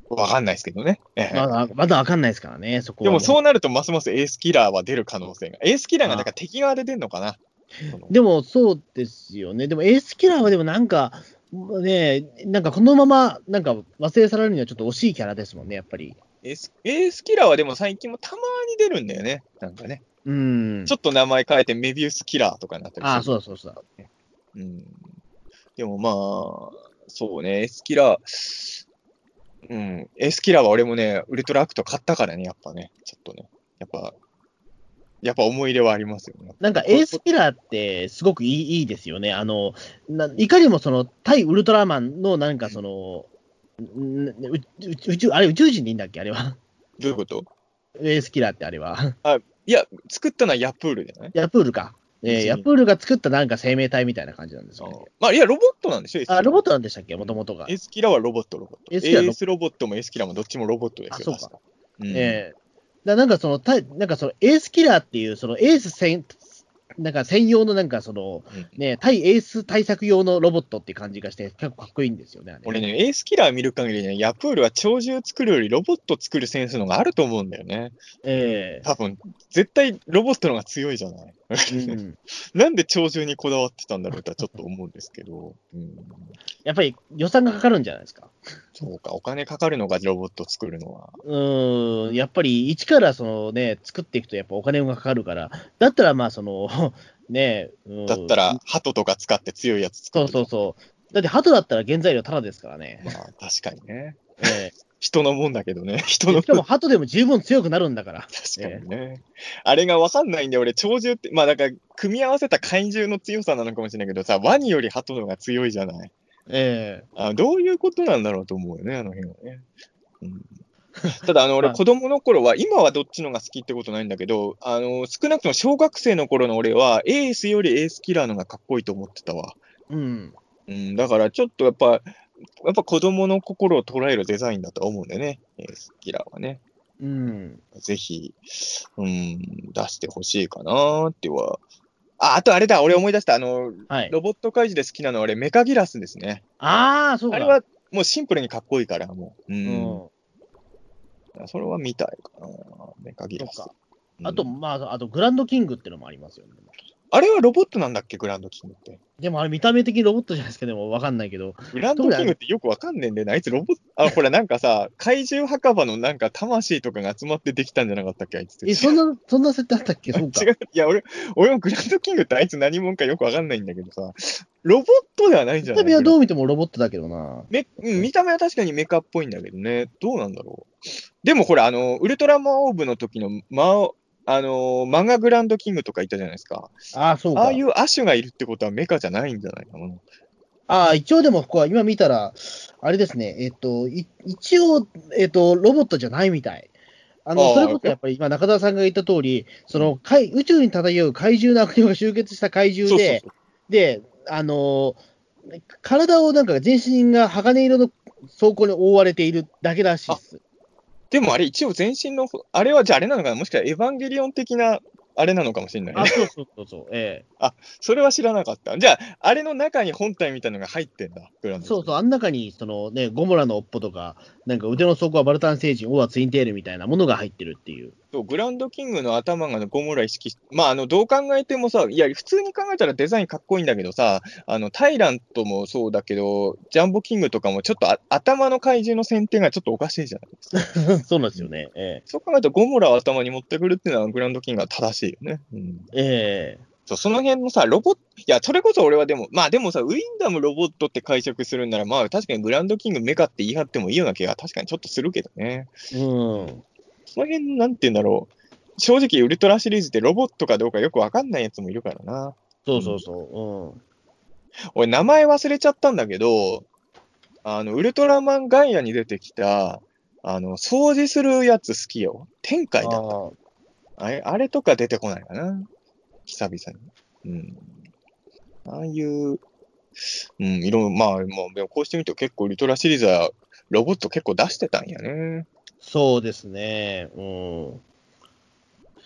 わかんないですけどね。ええまだ、まだわかんないですからね、そこは。でもそうなると、ますますエースキラーは出る可能性が。エースキラーがなんか敵側で出るのかな？でもそうですよね。でもエースキラーはでもなんか、ね、なんかこのまま、なんか忘れ去られるにはちょっと惜しいキャラですもんね、やっぱり。エースエースキラーはでも最近もたまに出るんだよね。なんかね。うん。ちょっと名前変えてメビウスキラーとかになったりする。ああ、そうだそうだそうだ。うん。でもまあ、そうね、エースキラー。うん。エースキラーは俺もね、ウルトラアクト買ったからね、やっぱね。ちょっとね。やっぱ、やっぱ思い入れはありますよね。なんかエースキラーってすごくいいいいですよね。あの、ないかにもその対ウルトラマンのなんかその、宇宙、あれ宇宙人でいいんだっけあれは。どういうこと？エースキラーってあれは。いや、作ったのはヤプールじゃないヤプールか。えー、ヤプールが作ったなんか生命体みたいな感じなんですよね。まあ、いや、ロボットなんでしょエースキラあ、ーロボットなんでしたっけ？もともとがエ。ースキラーはロボット、ロボット。エスキラーロースロボットもエースキラーもどっちもロボットですよ。あそうか。うんええだなんかその、たなんかそのエースキラーっていう、そのエース専、なんか専用のなんかその、うんね、対エース対策用のロボットって感じがして、結構かっこいいんですよね。俺ね、エースキラー見る限りね、ヤプールは鳥獣作るよりロボット作るセンスの方があると思うんだよね。え多分、絶対ロボットの方が強いじゃない。えうんなんで鳥獣にこだわってたんだろうとはちょっと思うんですけど。うん、やっぱり予算がかかるんじゃないですか。そうか、お金かかるのがロボット作るのは。うーん、やっぱり一からそのね、作っていくとやっぱお金がかかるから、だったらまあその、(laughs) ね、うんだったら、鳩とか使って強いやつ作る。そうそうそう。だって鳩だったら原材料タダですからね。まあ、確かにね。(laughs) え人のもんだけどね。人えのしかも鳩でも十分強くなるんだから。確かにね。あれがわかんないんで、俺、鳥獣って、まあ、だから、組み合わせた怪獣の強さなのかもしれないけどさ、ワニより鳩の方が強いじゃない。えあどういうことなんだろうと思うよね、あの辺はね。うん、(laughs) ただ、あの、俺、まあ子供の頃は、今はどっちのが好きってことないんだけど、あの、少なくとも小学生の頃の俺は、エースよりエースキラーのがかっこいいと思ってたわ。えうん。うん、だから、ちょっとやっぱ、やっぱ子供の心を捉えるデザインだと思うんだよね、エースキラーはね。うん。ぜひ、うん、出してほしいかなーっては。あ、あとあれだ、俺思い出した。あの、はい。ロボット怪獣で好きなのは、俺、メカギラスですね。ああ、そうか。あれは、もうシンプルにかっこいいから、もう。う。うんん。それは見たいかな。メカギラスあと、まあ、あと、グランドキングってのもありますよね。あれはロボットなんだっけ、グランドキングって。でもあれ見た目的にロボットじゃないですか、でもわかんないけど。グランドキングってよくわかんねえんだよな。あいつロボット、あ、ほら、なんかさ、怪獣墓場のなんか魂とかが集まってできたんじゃなかったっけ、あいつって。え、そんな、そんな設定あったっけ？(laughs) そうか。違う。いや、俺、俺もグランドキングってあいつ何者かよくわかんないんだけどさ、ロボットではないんじゃない見た目はどう見てもロボットだけどな。めうん見た目は確かにメカっぽいんだけどね。どうなんだろう。でもほら、あの、ウルトラマンオーブの時の、ま、あの、マガグランドキングとかいたじゃないですか。ああ、そうか。ああいう亜種がいるってことはメカじゃないんじゃないかな。ああ、一応でも、ここは今見たら、あれですね、えっと、い一応、えっと、ロボットじゃないみたい。あの、それこそやっぱり今中田さんが言った通り、その、海宇宙に漂う怪獣の悪霊が集結した怪獣で、で、あのー体をなんか全身が鋼色の装甲に覆われているだけらしいです。でもあれ一応全身の、あれはじゃああれなのかな？もしかしたらエヴァンゲリオン的なあれなのかもしれないあ、ね。そうそうそうそう、え (laughs) それは知らなかった。じゃあ、あれの中に本体みたいなのが入ってんだ。グランそうそう、あん中に、そのね、ゴモラの尾っぽとか、なんか腕の底はバルタン星人、尾はツインテールみたいなものが入ってるっていう。そうグランドキングの頭がゴムラ意識し、まあ、あの、どう考えてもさ、いや、普通に考えたらデザインかっこいいんだけどさ、あの、タイラントもそうだけど、ジャンボキングとかもちょっとあ頭の怪獣の選定がちょっとおかしいじゃないですか。(laughs) そうなんですよね。えそう考えるとゴムラを頭に持ってくるっていうのはグランドキングは正しいよね。うん。えええそう、その辺のさ、ロボット、いや、それこそ俺はでも、まあでもさ、ウィンダムロボットって解釈するんなら、まあ確かにグランドキングメカって言い張ってもいいような気が確かにちょっとするけどね。うん。その辺、なんて言うんだろう。正直、ウルトラシリーズってロボットかどうかよくわかんないやつもいるからな。そうそうそう。俺、名前忘れちゃったんだけど、あの、ウルトラマンガイアに出てきた、あの、掃除するやつ好きよ。天うん。海だ。ああれ、あれとか出てこないかな。久々に。うん。ああいう、うん、色、まあ、まあ、でもこうしてみると結構ウルトラシリーズはロボット結構出してたんやね。そうですね。うん。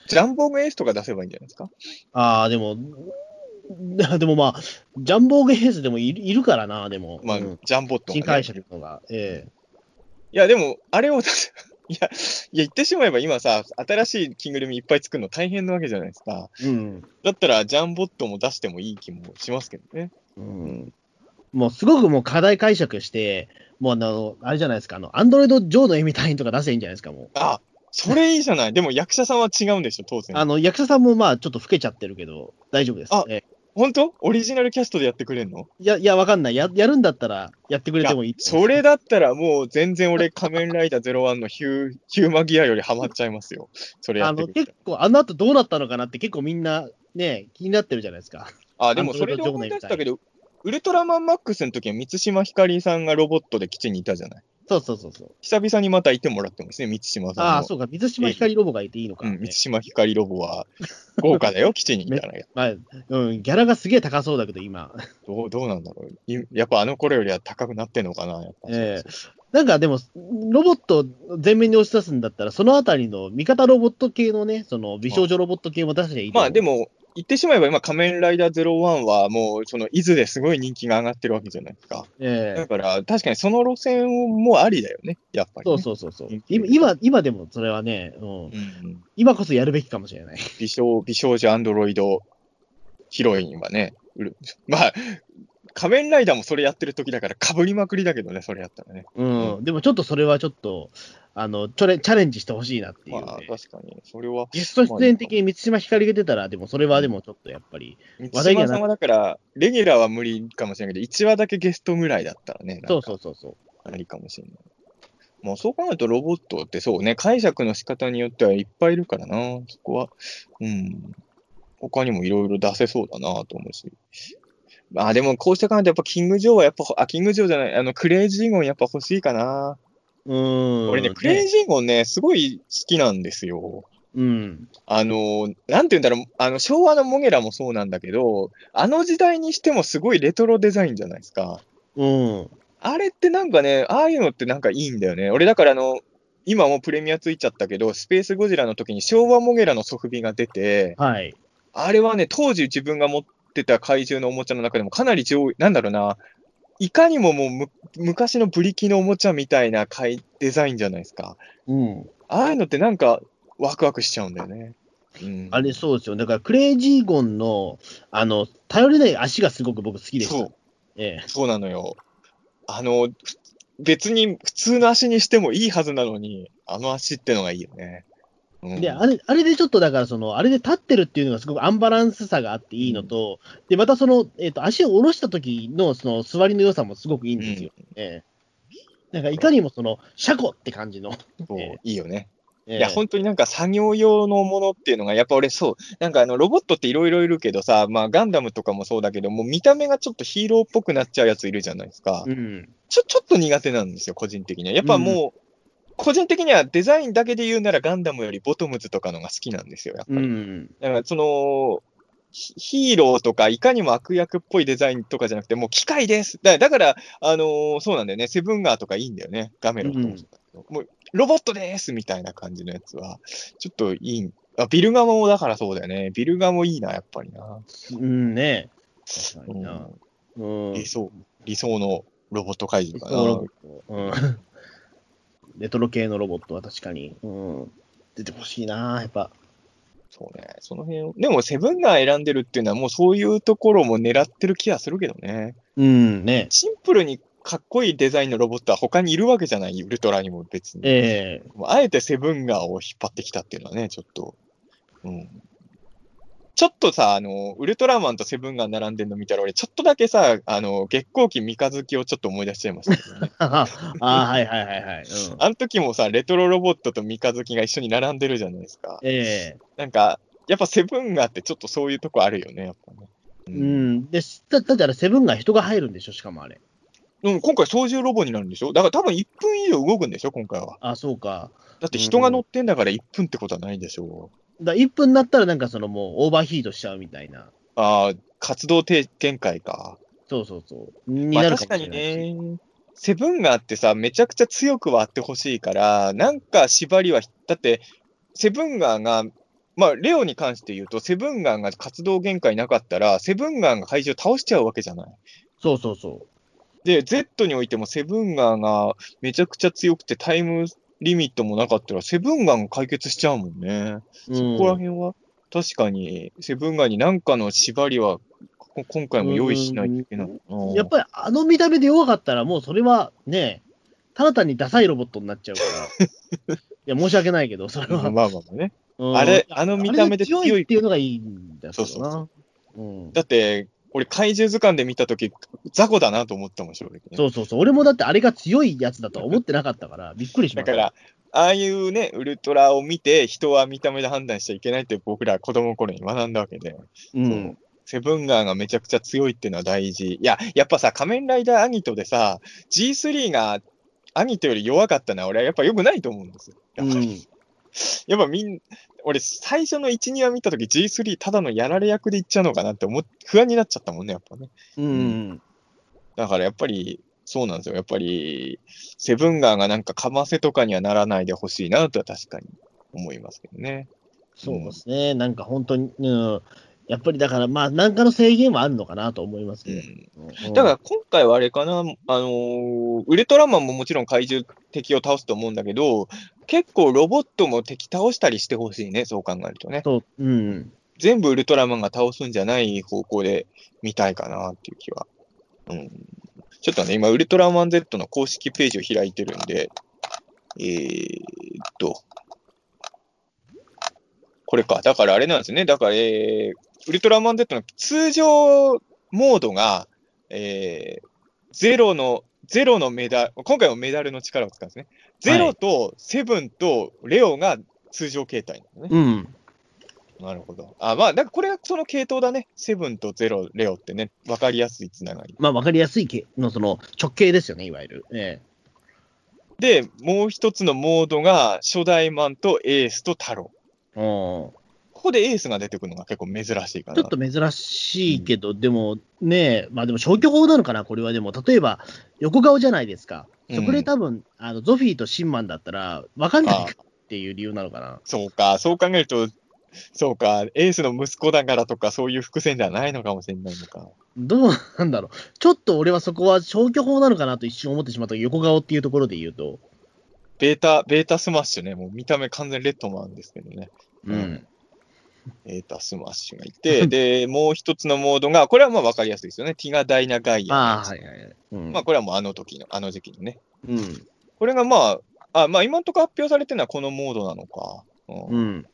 ジャンボーグエースとか出せばいいんじゃないですか？ああ、でも、(laughs) でもまあ、ジャンボーゲースでもいるいるからな、でも。まあ、うんジャンボット、ね。新解釈のが。えいや、でも、あれを出せ、(laughs) いや、いや、言ってしまえば今さ、新しい着ぐるみいっぱい作るの大変なわけじゃないですか。えうん。だったら、ジャンボットも出してもいい気もしますけどね。うん。もうすごくもう課題解釈して、もうあの、あれじゃないですか、あの、アンドロイド上の絵みたいとか出せばいいんじゃないですか、もう。あ、それいいじゃない。でも役者さんは違うんでしょ、当然。あの、役者さんもまあ、ちょっと老けちゃってるけど、大丈夫です。あえ本当？オリジナルキャストでやってくれんの？いや、いや、わかんない。や、やるんだったら、やってくれてもいいと思うそれだったらもう全然俺仮面ライダー01のヒュー、(laughs) ヒューマギアよりハマっちゃいますよ。それやあの、ってくれた結構、あの後どうなったのかなって結構みんな、ね、気になってるじゃないですか。あ、でもそれで思い出したけど、ウルトラマンマックスの時は満島ひかりさんがロボットで基地にいたじゃない。そうそうそうそう。久々にまたいてもらってもですね、満島さんの。ああ、そうか。水島光ロボがいていいのか、うん、満島ひかりロボは豪華だよ、基地にいたら。まあ、うん、ギャラがすげえ高そうだけど、今。どうどうなんだろうい。やっぱあの頃よりは高くなってんのかな、やっぱ。ええなんかでも、ロボットを前面に押し出すんだったら、そのあたりの味方ロボット系のね、その美少女ロボット系も出していいまあでも、言ってしまえば今、仮面ライダー01はもう、その伊豆ですごい人気が上がってるわけじゃないですか。ええだから、確かにその路線もありだよね、やっぱり、そうね。そうそうそううん。今、今今でもそれはね、うん、うんうん今こそやるべきかもしれない。美少美少女アンドロイドヒロインはね、まあ、仮面ライダーもそれやってる時だから、かぶりまくりだけどね、それやったらね。うん、でもちょっとそれはちょっと、あの、チャレチャレンジしてほしいなっていう、まあね。、確かに、それは。ゲスト出演的に満島ひかりが出たら、でもそれはでもちょっとやっぱり、満話題にはな島さんはだから、レギュラーは無理かもしれないけど、1話だけゲストぐらいだったらね、そうそうそうそう。ありかもしれない。もうそう考えるとロボットってそうね、解釈の仕方によってはいっぱいいるからな、そこは。うん。他にもいろいろ出せそうだなと思うし。まあでもこうして考えるとやっぱキング・ジョーはやっぱ、あ、キング・ジョーじゃない、あのクレイジーゴンやっぱ欲しいかな。うん。俺ね、クレイジーゴンね、すごい好きなんですよ。うん。あの、なんて言うんだろう、あの、昭和のモゲラもそうなんだけど、あの時代にしてもすごいレトロデザインじゃないですか。うん。あれってなんかね、ああいうのってなんかいいんだよね。俺だからあの、今もうプレミアついちゃったけど、スペースゴジラの時に昭和モゲラのソフビが出て、はい。あれはね、当時自分が持ってた怪獣のおもちゃの中でもかなり上位、なんだろうな、いかにももうむ昔のブリキのおもちゃみたいな怪デザインじゃないですか。うん。ああいうのってなんかワクワクしちゃうんだよね。うん、あれそうですよ。だからクレイジーゴンの、あの、頼りない足がすごく僕好きでした。そう、ええ。そうなのよ。あの、ふ別に普通の足にしてもいいはずなのに、あの足ってのがいいよね。うん、で、あれ、あれでちょっとだから、その、あれで立ってるっていうのがすごくアンバランスさがあっていいのと、で、またその、えっ、と、足を下ろした時の、その、座りの良さもすごくいいんですよ。ええ。なんか、いかにもその、車庫って感じの。そうええいいよね。ええいや、本当になんか作業用のものっていうのが、やっぱ俺そう、なんかあの、ロボットっていろいろいるけどさ、まあガンダムとかもそうだけど、もう見た目がちょっとヒーローっぽくなっちゃうやついるじゃないですか。うん。ちょ、ちょっと苦手なんですよ、個人的には。やっぱもう、個人的にはデザインだけで言うならガンダムよりボトムズとかのが好きなんですよ、やっぱうり。ん。だからその、ヒヒーローとか、いかにも悪役っぽいデザインとかじゃなくて、もう機械です。だだから、あのーそうなんだよね、セブンガーとかいいんだよね、ガメロとかもそうだけどもう、ロボットですみたいな感じのやつは、ちょっといい。あ、ビルガモもだからそうだよね。ビルガモいいな、やっぱりな。うんね。確かうにな。ん、うん。理想、理想のロボット怪獣かな。うん。レトロ系のロボットは確かに。うん。出てほしいな、やっぱ。そうね。その辺を、でもセブンガー選んでるっていうのはもうそういうところも狙ってる気がするけどね。うん、ね。シンプルにかっこいいデザインのロボットは他にいるわけじゃない、ウルトラにも別に。ええもうあえてセブンガーを引っ張ってきたっていうのはね、ちょっと。うん。ちょっとさ、あの、ウルトラマンとセブンガー並んでるの見たら、俺、ちょっとだけさ、あの、月光期三日月をちょっと思い出しちゃいましたね。あ (laughs) あ、はいはいはいはい。うん、あの時もさ、レトロロボットと三日月が一緒に並んでるじゃないですか。ええなんか、やっぱセブンガーってちょっとそういうとこあるよね、やっぱね。ううん。で、だだってあれ、セブンが人が入るんでしょ、しかもあれ。うん、今回操縦ロボになるんでしょ？だから多分1分以上動くんでしょ？今回は。あ、そうか。だって人が乗ってんだから1分ってことはないでしょだ1分になったら、なんかそのもうオーバーヒートしちゃうみたいな。ああ、活動低限界か。そうそうそう。にまあなる確かにもしれないし。ね、セブンガーってさ、めちゃくちゃ強くはあってほしいから、なんか縛りは、だって、セブンガーが、まあ、レオに関して言うと、セブンガーが活動限界なかったら、セブンガーが怪獣を倒しちゃうわけじゃない？そうそうそで、Z においてもセブンガーがめちゃくちゃ強くてタイムリミットもなかったら、セブンガーが解決しちゃうもんね。う。そこら辺は、確かに、セブンガーに何かの縛りは、こ今回も用意しないといけない。うん、やっぱりあの見た目で弱かったら、もうそれはね、ただ単にダサいロボットになっちゃうから。(laughs) いや、申し訳ないけど、それは。まあまあまあね。うんあれあの見た目で強い強いっていうのがいいんだよそうそうな。うん。だって、俺、怪獣図鑑で見たとき、雑魚だなと思ったもん、正直ね。そうそうそう。俺もだってあれが強いやつだとは思ってなかったから、びっくりしました。だから、ああいうね、ウルトラを見て、人は見た目で判断しちゃいけないって僕ら子供の頃に学んだわけで、うん。セブンガーがめちゃくちゃ強いっていうのは大事。いや、やっぱさ、仮面ライダーアギトでさ、G3 がアギトより弱かったのは、俺はやっぱ良くないと思うんですよ。やっぱり、うん。やっぱみん俺、最初の1、2話見たとき G3 ただのやられ役でいっちゃうのかなって思っ不安になっちゃったもんね、やっぱね。うん。だからやっぱり、そうなんですよ。やっぱり、セブンガーがなんかかませとかにはならないでほしいなとは確かに思いますけどね。そうですね。なんか本当に、うん。やっぱりだから、まあ、なんかの制限はあるのかなと思います。うんだから今回はあれかな、あのーウルトラマンももちろん怪獣敵を倒すと思うんだけど、結構ロボットも敵倒したりしてほしいね、そう考えるとね。そう、うん。全部ウルトラマンが倒すんじゃない方向で見たいかなっていう気は。うん。ちょっとね、今、ウルトラマン Z の公式ページを開いてるんで、えーっと、これか。だからあれなんですね。だから、えー、ウルトラマン Z の通常モードが、えー、ゼロの、ゼロのメダル、今回もメダルの力を使うんですね。ゼロとセブンとレオが通常形態なんですね。うん。なるほど。あ、まあ、だからこれがその系統だね。セブンとゼロ、レオってね、わかりやすいつながり。まあ、わかりやすいけの、その、直径ですよね、いわゆる。えで、もう一つのモードが、初代マンとエースと太郎。え。うん。ここでエースが出てくるのが結構珍しいかな。ちょっと珍しいけど、でもね、まあでも消去法なのかな、これはでも、例えば横顔じゃないですか。そこで多分、あのゾフィーとシンマンだったら、わかんないっていう理由なのかな。そうか、そう考えると、そうか、エースの息子だからとか、そういう伏線ではないのかもしれないのか。どうなんだろう。ちょっと俺はそこは消去法なのかなと一瞬思ってしまった横顔っていうところで言うと。ベータ、ベータスマッシュね、もう見た目完全レッドマンですけどね。うん。ベータスマッシュがいて、(laughs) で、もう一つのモードが、これはまあわかりやすいですよね。ティガダイナガイア。ああ、はいはいはい。うん。まあこれはもうあの時の、あの時期のね。うん。これがまあ、あ、まあ今んとこ発表されてるのはこのモードなのか。うんうん。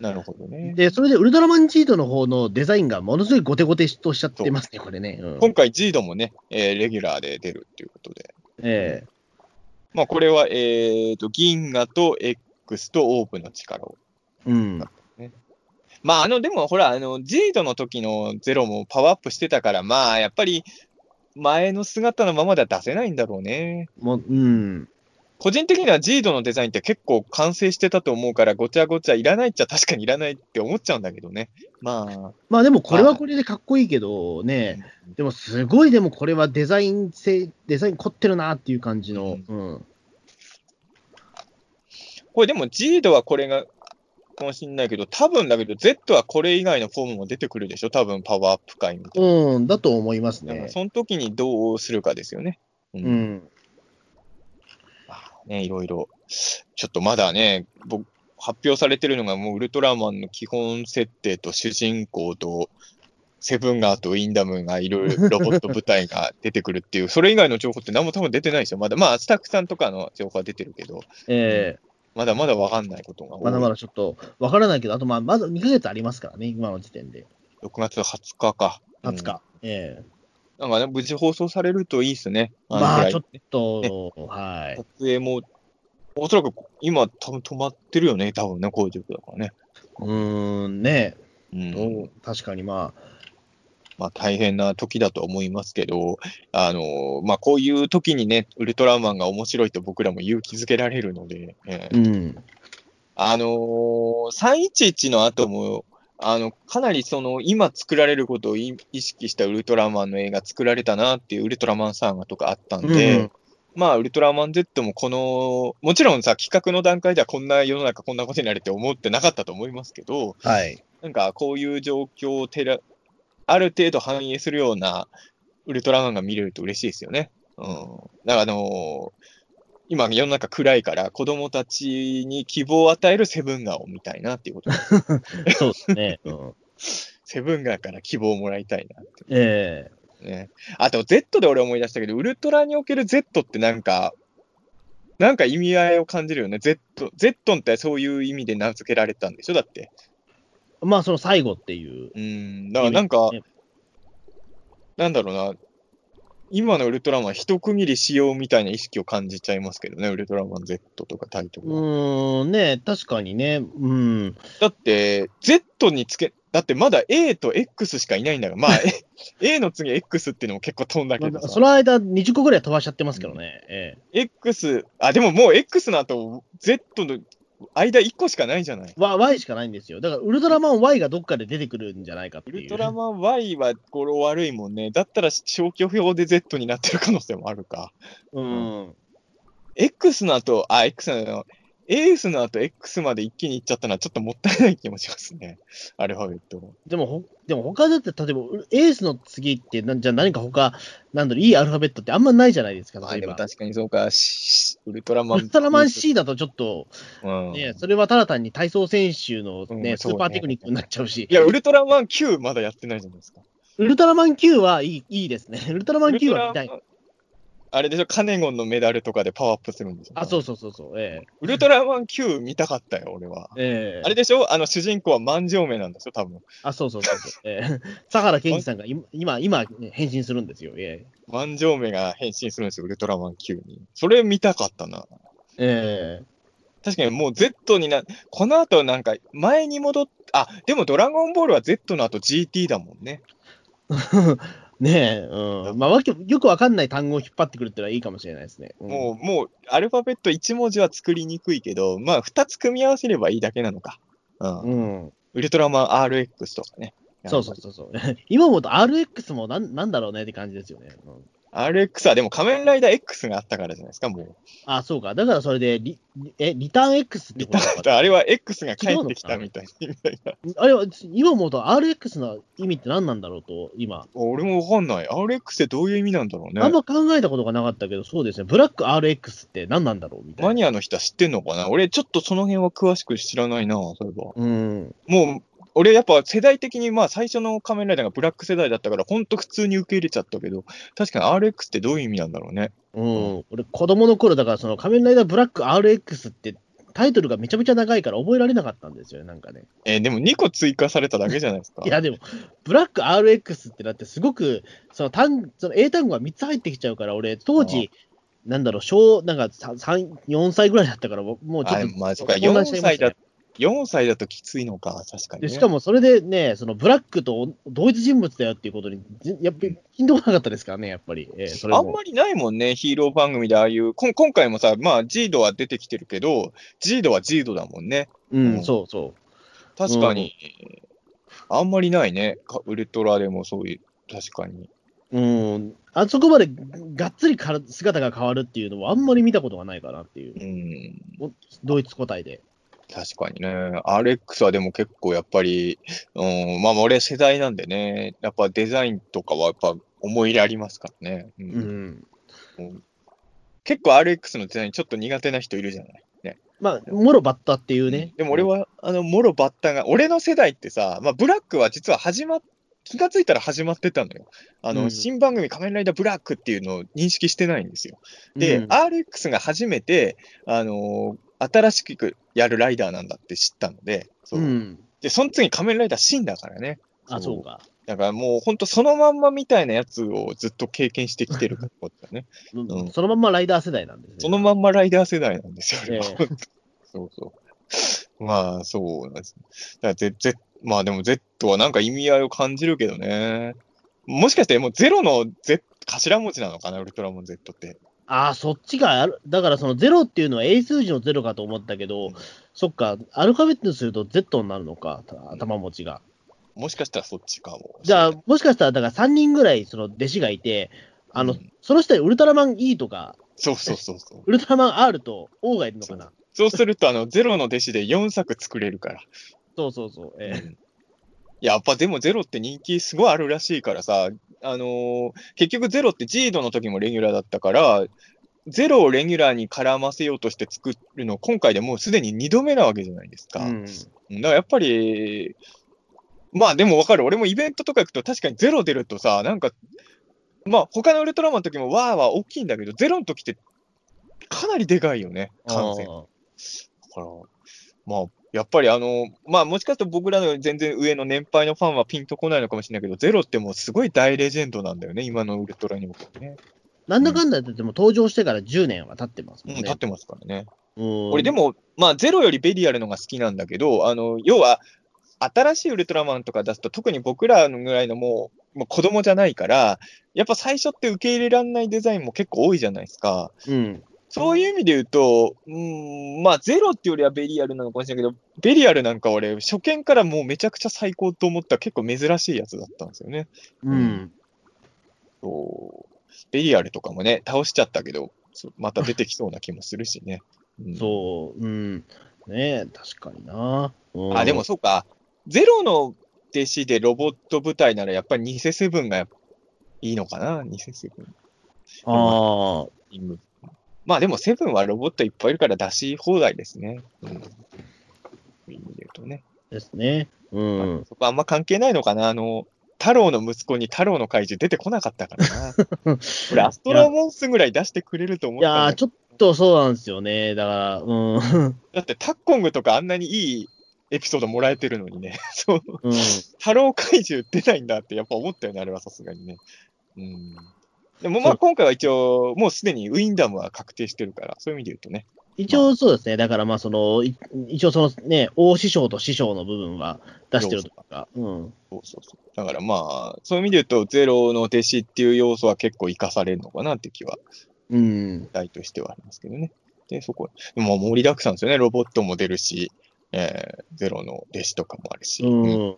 なるほどね。で、それでウルトラマンジードの方のデザインがものすごいゴテゴテとしちゃってますね、これね。うん、今回ジードもね、えーレギュラーで出るっていうことで。えまあこれは、えーと、銀河と X とオープンの力を。えうん。まああの、でもほら、あの、ジードの時のゼロもパワーアップしてたから、まあやっぱり前の姿のままでは出せないんだろうね。もう、うん。個人的にはジードのデザインって結構完成してたと思うから、ごちゃごちゃいらないっちゃ確かにいらないって思っちゃうんだけどね。ままあでもこれはこれでかっこいいけどあ、ね、でもすごいでもこれはデザイン性、デザイン凝ってるなっていう感じの、うん。これでも G ドはこれがかもしんないけど、多分だけど Z はこれ以外のフォームも出てくるでしょ？多分パワーアップ会みたいな。うん、だと思いますね。その時にどうするかですよね。ううん。まあね、いろいろ。ちょっとまだね、僕、発表されてるのがもうウルトラマンの基本設定と主人公と、セブンガーとウィンダムがいるロボット部隊が出てくるっていう、それ以外の情報って何も多分出てないですよ。まだ、まあ、スタッフさんとかの情報は出てるけど、ええまだまだわかんないことが。まだまだちょっとわからないけど、あとまあ、まず2ヶ月ありますからね、今の時点で。6月20日か。20日。ええなんかね、無事放送されるといいですね。のまあ、ちょっと、はい。撮影も、おそらく今多分止まってるよね、多分ね、こういう状況だからね。うーん、ねうん。確かにまあ、まあ大変な時だと思いますけど、あの、まあこういう時にね、ウルトラマンが面白いと僕らも勇気づけられるので、えーうん。あのー、311の後も、あの、かなりその、今作られることを意意識したウルトラマンの映画作られたなっていうウルトラマンサーガとかあったんで、うんまあ、ウルトラマン Z もこの、もちろんさ、企画の段階ではこんな世の中こんなことになるって思ってなかったと思いますけど、はい。なんかこういう状況をてら、ある程度反映するようなウルトラマンが見れると嬉しいですよね。うん。だからあのー今世の中暗いから子供たちに希望を与えるセブンガーを見たいなっていうことで (laughs) そうですね。うん、セブンガーから希望をもらいたいなってえね。あと Z で俺思い出したけど、ウルトラにおける Z ってなんか、なんか意味合いを感じるよね。Z、ゼットンってそういう意味で名付けられたんでしょ？だって。まあ、その最後っていう。うん。だからなんか、ねなんだろうな。今のウルトラマン一区切りしようみたいな意識を感じちゃいますけどね、ウルトラマン Z とかタイトルうん、ね、確かにね。うん。だって、Z につけ、だってまだ A と X しかいないんだから、まあ、(laughs) A の次 X っていうのも結構飛んだけどまあさ。その間、20個ぐらい飛ばしちゃってますけどね。え X、あ、でももう X の後、Z の間1個しかないじゃない。Y しかないんですよ。だから、ウルトラマン Y がどっかで出てくるんじゃないかっていう。ウルトラマン Y は語呂悪いもんね。だったら消去表で Z になってる可能性もあるか。うん。X の後、あ、X の後、エースの後 X まで一気に行っちゃったのはちょっともったいない気もしますね。アルファベットの。でもほ、でも他だって、例えば、エースの次ってなん、じゃあ何か他、なんだろう、いいアルファベットってあんまないじゃないですか、まあでも例えば。確かにそうか、しウルトラマン。ウルトラマン C だとちょっと、うん。ね、それはただ単に体操選手のね、うんねスーパーテクニックになっちゃうし、いや、ウルトラマン Q まだやってないじゃないですか。ウルトラマン Q はいいいいですね。ウルトラマン Q は見たい。あれでしょ、カネゴンのメダルとかでパワーアップするんでしょ？あ、そうそうそうそう、えウルトラマン Q 見たかったよ、俺は。えええあれでしょ？あの主人公は万丈目なんでしょ多分。あ、そうそうそうそう。ええ (laughs) 相良健二さんが今、今、変身するんですよ。え万丈目が変身するんですよ、ウルトラマン Q に。それ見たかったな。ええ確かにもう Z にな、この後なんか前に戻っ、あ、でもドラゴンボールは Z の後 GT だもんね。(laughs) えねえ、うん。まあ、わけ、よくわかんない単語を引っ張ってくるってのはいいかもしれないですね。うんもう、もう、アルファベット1文字は作りにくいけど、まあ、2つ組み合わせればいいだけなのか。うん。うん。ウルトラマン RX とかね。そうそうそうそう。(laughs) 今思うと RX もなんなんだろうねって感じですよね。うん RX はでも仮面ライダー X があったからじゃないですか、もう。あ、そうか。だからそれでリ、え、リターン X ってことあれは X が帰ってきたみたいなみたいな。あれは、今思うと RX の意味って何なんだろうと、今。俺もわかんない。RX ってどういう意味なんだろうねあん。ま考えたことがなかったけど、そうですね。ブラック RX って何なんだろうみたいな。マニアの人は知ってんのかな俺ちょっとその辺は詳しく知らないな、そういえば。うん。もう、俺やっぱ世代的にまあ最初の仮面ライダーがブラック世代だったから、ほんと普通に受け入れちゃったけど、確かに RX ってどういう意味なんだろうね。うん。俺、子供の頃、だからその仮面ライダーブラック RX ってタイトルがめちゃめちゃ長いから覚えられなかったんですよね、なんかね。えーでも2個追加されただけじゃないですか。いや、でも、ブラック RX ってだってすごく、その単、その英単語が3つ入ってきちゃうから、俺、当時、なんだろう、小、なんか3、4歳ぐらいだったから、もうちょあっと、まあそうか、混乱しちゃ4いましたね歳だ、4歳だときついのか、確かに、ね。でしかもそれでね、そのブラックと同一人物だよっていうことに、ぜやっぱり、ピンとこなかったですからね、やっぱり。えーそれもあんまりないもんね、ヒーロー番組でああいう、こん今回もさ、まあ、ジードは出てきてるけど、ジードはジードだもんね。ううんん、そうそ確かに、あんまりないね。かウルトラでもそういう、確かに。う。うん。あそこまでがっつりから姿が変わるっていうのはあんまり見たことがないかなっていうう。ん、同一個体で。確かにね。RX はでも結構やっぱり、うん、まあ俺世代なんでね、やっぱデザインとかはやっぱ思い入れありますからね。ううんん。結構 RX のデザインちょっと苦手な人いるじゃない。ね、まあ、もろバッタっていうね。でも俺は、あの、モロバッタが、俺の世代ってさ、まあブラックは実は始まっ気がついたら始まってたのよ。あの、うん新番組仮面ライダーブラックっていうのを認識してないんですよ。で、うん RX が初めて、あのー新しくやるライダーなんだって知ったので、そううん。で、その次仮面ライダーシンだからね。あ、そうか。だからもう本当そのまんまみたいなやつをずっと経験してきてるからこだね。うんうんそのまんまライダー世代なんですね。そのまんまライダー世代なんですよ、俺はえ (laughs) そうそう。まあ、そうなんです。だから Z、Z まあでも Z はなんか意味合いを感じるけどね。もしかしてもうゼロの Z、頭文字なのかな、ウルトラマン Z って。ああ、そっちがある、だからそのゼロっていうのは英数字のゼロかと思ったけど、そっか、アルファベットにすると Z になるのか、た頭文字が。もしかしたらそっちかも。じゃあ、もしかしたら、だから3人ぐらいその弟子がいて、あの、うんその下にウルトラマン E とか、そうそうそうそう。ウルトラマン R と O がいるのかな。そうすると、あの、ゼロの弟子で4作作れるから。そうそうそう。えうんやっぱでもゼロって人気すごいあるらしいからさ、あのー結局ゼロってジードの時もレギュラーだったから、ゼロをレギュラーに絡ませようとして作るの、今回でもうすでに2度目なわけじゃないですか。えうん。だからやっぱり、まあでもわかる。俺もイベントとか行くと確かにゼロ出るとさ、なんか、まあ他のウルトラマンの時もワーは大きいんだけど、ゼロの時ってかなりでかいよね、感染。だあから、まあ、やっぱりあの、まあもしかすると僕らの全然上の年配のファンはピンとこないのかもしれないけど、ゼロってもうすごい大レジェンドなんだよね、今のウルトラにおけてね。なんだかんだ言っても登場してから10年は経ってますうん、もんね。立ってますからね。うん俺でも、まあゼロよりベリアルのが好きなんだけど、あの、要は、新しいウルトラマンとか出すと、特に僕らのぐらいのもう、もう子供じゃないから、やっぱ最初って受け入れられないデザインも結構多いじゃないですか。うん。そういう意味で言うと、うーん、まあ、ゼロっていうよりはベリアルなのかもしれないけど、ベリアルなんか俺、初見からもうめちゃくちゃ最高と思った結構珍しいやつだったんですよね。うん。そうベリアルとかもね、倒しちゃったけど、また出てきそうな気もするしね。(laughs) うんそう。うん。ねえ、確かにな。うんあ、でも、そうか。ゼロの弟子でロボット部隊ならやっぱり偽セブンがいいのかな？偽セブン。ああ、まあでもセブンはロボットいっぱいいるから出し放題ですね。うん。言うとね。ですね。うん。そこあんま関係ないのかなあの、太郎の息子に太郎の怪獣出てこなかったからな。(laughs) 俺、アストロモンスぐらい出してくれると思っいやー、たんだけちょっとそうなんですよね。だから、うん。どだってタッコングとかあんなにいいエピソードもらえてるのにね。(laughs) そう。うん。太郎怪獣出ないんだってやっぱ思ったよね、あれはさすがにね。うん。でもまあ今回は一応、もうすでにウィンダムは確定してるから、そういう意味で言うとね。一応そうですね。だからまあその、い一応そのね、大師匠と師匠の部分は出してるとか。うん。そうそうそう。だからまあ、そういう意味で言うと、ゼロの弟子っていう要素は結構活かされるのかなって気はうん。題としてはありますけどね。で、そこ、でも盛りだくさんですよね。ロボットも出るし、えー、ゼロの弟子とかもあるし、うん。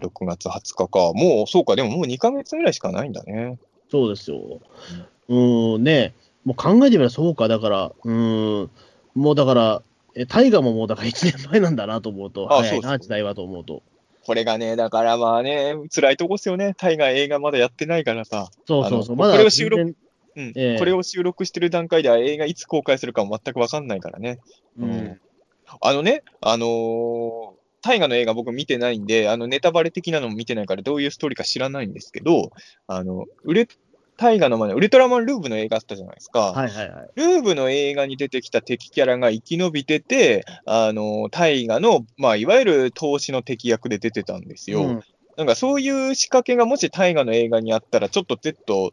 6月20日か。もう、そうか、でももう2ヶ月ぐらいしかないんだね。そうですよ。うん、ねもう考えてみればそうか。だから、うん。もうだから、え大河ももうだから1年前なんだなと思うと、あ早いな、時代はと思うと。これがね、だからまあね、辛いとこっすよね。タイガー映画まだやってないからさ。そうそうそう。まだこれを収録全うん。ええこれを収録してる段階では映画いつ公開するかも全くわかんないからね。然うん。あのね、あのー大河の映画僕見てないんで、あのネタバレ的なのも見てないからどういうストーリーか知らないんですけど、あの、ウル、大河の前のウルトラマンルーブの映画あったじゃないですか。はいはいはい。ルーブの映画に出てきた敵キャラが生き延びてて、あの、大河の、まあ、いわゆる投資の敵役で出てたんですよ。うんなんかそういう仕掛けがもし大河の映画にあったら、ちょっとちょっと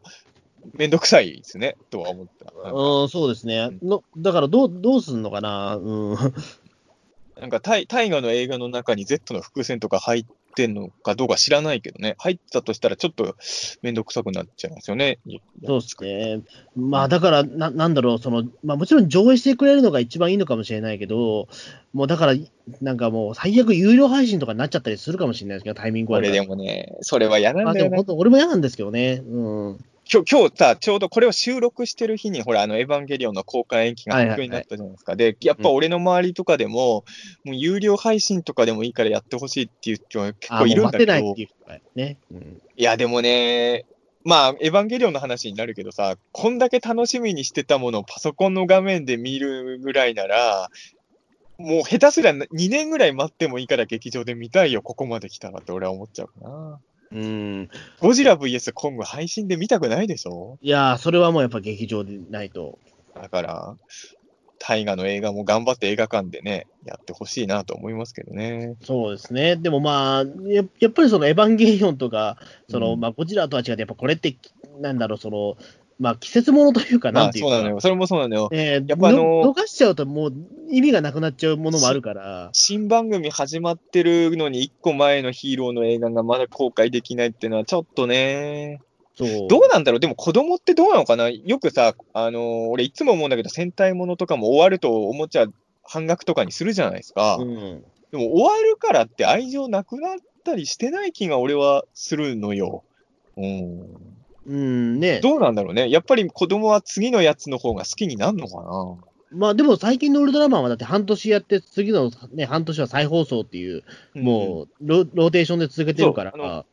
めんどくさいですね、とは思った。うん、そうですね。のだからどう、どうすんのかな。うん。なんか大大河の映画の中に Z の伏線とか入ってんのかどうか知らないけどね、入ったとしたらちょっとめんどくさくなっちゃいますよね。そうですね。まあだから、ななんだろう、その、まあもちろん上映してくれるのが一番いいのかもしれないけど、もうだから、なんかもう最悪有料配信とかになっちゃったりするかもしれないですけど、タイミングこれ悪いでもね、それは嫌なんだよねまあでも本。当、俺も嫌なんですけどね。うん。今日、今日さ、ちょうどこれを収録してる日に、ほら、あの、エヴァンゲリオンの公開延期が発表になったじゃないですか。で、やっぱ俺の周りとかでも、もう有料配信とかでもいいからやってほしいっていう人は結あ構いるんだけど、いね。うん。いや、でもね、まあ、エヴァンゲリオンの話になるけどさ、こんだけ楽しみにしてたものをパソコンの画面で見るぐらいなら、もう下手すりゃ2年ぐらい待ってもいいから劇場で見たいよ、ここまで来たらって俺は思っちゃうかな。うん。ゴジラ VS コング配信で見たくないでしょ？いやー、それはもうやっぱ劇場でないと。だから、大河の映画も頑張って映画館でね、やってほしいなと思いますけどね。そうですね。でもまあ、ややっぱりそのエヴァンゲリオンとか、その、うんまあ、ゴジラとは違って、やっぱこれって、なんだろう、その、まあ、季節ものというか、まなんていうか。あそうなのよ。それもそうなのよ。えーやっぱあのの逃しちゃうともう意味がなくなっちゃうものもあるから。新番組始まってるのに1個前のヒーローの映画がまだ公開できないっていうのはちょっとね。そう。どうなんだろう？でも子供ってどうなのかな？よくさ、あのー俺いつも思うんだけど戦隊ものとかも終わるとおもちゃ半額とかにするじゃないですか。うん。でも終わるからって愛情なくなったりしてない気が俺はするのよ。うん。うん、ね。どうなんだろうね。やっぱり子供は次のやつの方が好きになるのかなまあでも最近のウルトラマンはだって半年やって、次のね、半年は再放送っていう、もうロローテーションで続けてるから。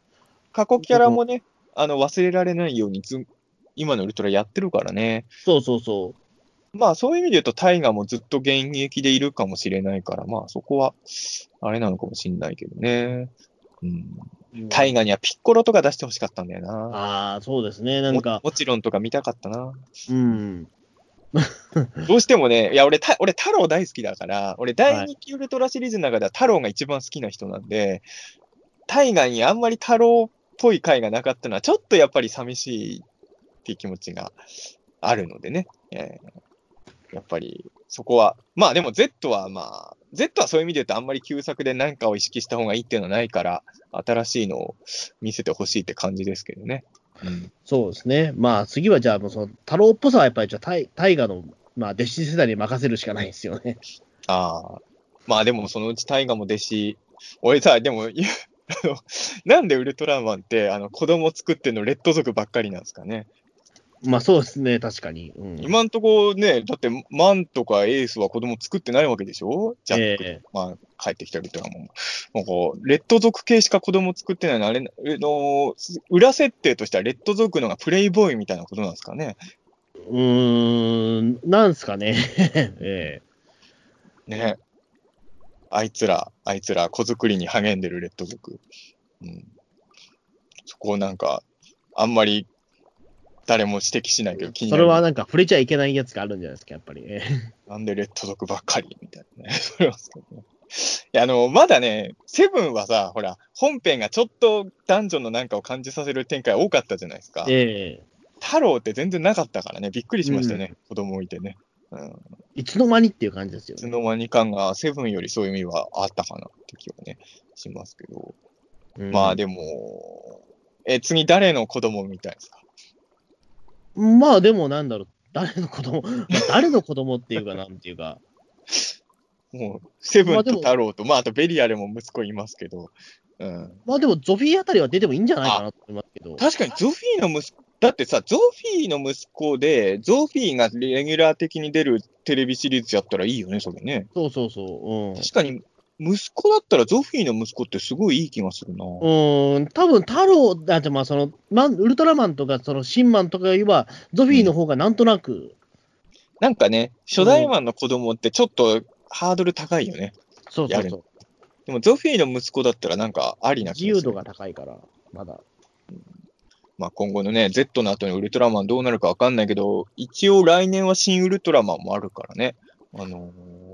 過去キャラもね、あの忘れられないようにず今のウルトラやってるからね。そうそうそまあそういう意味で言うと、タイガーもずっと現役でいるかもしれないから、まあそこは、あれなのかもしれないけどね。うん。う。タイガーにはピッコロとか出してほしかったんだよな。ああ、そうですね。なんかも、もちろんとか見たかったな。うん。(laughs) (laughs) どうしてもね、いや、俺、た俺太郎大好きだから、俺、大日記ウルトラシリーズの中では太郎が一番好きな人なんで、大河にあんまり太郎っぽい回がなかったのは、ちょっとやっぱり寂しいっていう気持ちがあるのでね。えーやっぱり、そこは、まあでも Z はまあ、Z はそういう意味で言うとあんまり旧作で何かを意識した方がいいっていうのはないから、新しいのを見せてほしいって感じですけどね。うん。そうですね。まあ、次はじゃあ、もうその、太郎っぽさはやっぱり、じゃあ、大大河の、まあ、弟子世代に任せるしかないですよね。ああ。まあでもそのうち大河も弟子、俺さ、でも、なんでウルトラマンって、あの、子供作ってんのレッド族ばっかりなんですかね。まあ、そうですね、確かに。うん、今んとこね、だって、マンとかエースは子供作ってないわけでしょ？ジャック、えまあ、帰ってきたウルトラマンも。なんか、レッド族系しか子供作ってないの、あれ、あの、裏設定としてはレッド族のがプレイボーイみたいなことなんですかね？うーん、なんすかね。(laughs) えね。あいつら、あいつら、子作りに励んでるレッド族。うん。そこをなんか、あんまり誰も指摘しないけど気えになる。それはなんか触れちゃいけないやつがあるんじゃないですか、やっぱり。え (laughs) えなんでレッド族ばっかりみたいなね。(laughs) それはそうね。いや、あの、まだね、セブンはさ、ほら、本編がちょっと男女のなんかを感じさせる展開多かったじゃないですか。ええ太郎って全然なかったからね、びっくりしましたね、子供いてね。うん。いつの間にっていう感じですよね。いつの間に感がセブンよりそういう意味はあったかなって気はね、しますけど。うんまあでも、え、次誰の子供みたいですかまあ、でもなんだろう、誰の子供、(laughs) まあ誰の子供っていうか、なんていうか、もう、セブンと太郎と、まああとベリアルも息子いますけど、うん。まあでも、ゾフィーあたりは出てもいいんじゃないかなと思いますけど。確かにゾフィーの息子、だってさ、ゾフィーの息子で、ゾフィーがレギュラー的に出るテレビシリーズやったらいいよね、それね。そうそうそう。うん。確かに、息子だったらゾフィーの息子ってすごいいい気がするな。うーん、多分太郎、だってまあその、マンウルトラマンとか、そのシンマンとかよりは、ゾフィーの方がなんとなく、なんかね、初代マンの子供ってちょっとハードル高いよね。やるそうそうそう。でもゾフィーの息子だったらなんかありな気がする。自由度が高いから、まだ。まあ今後のね、Z の後にウルトラマンどうなるかわかんないけど、一応来年は新ウルトラマンもあるからね。あのー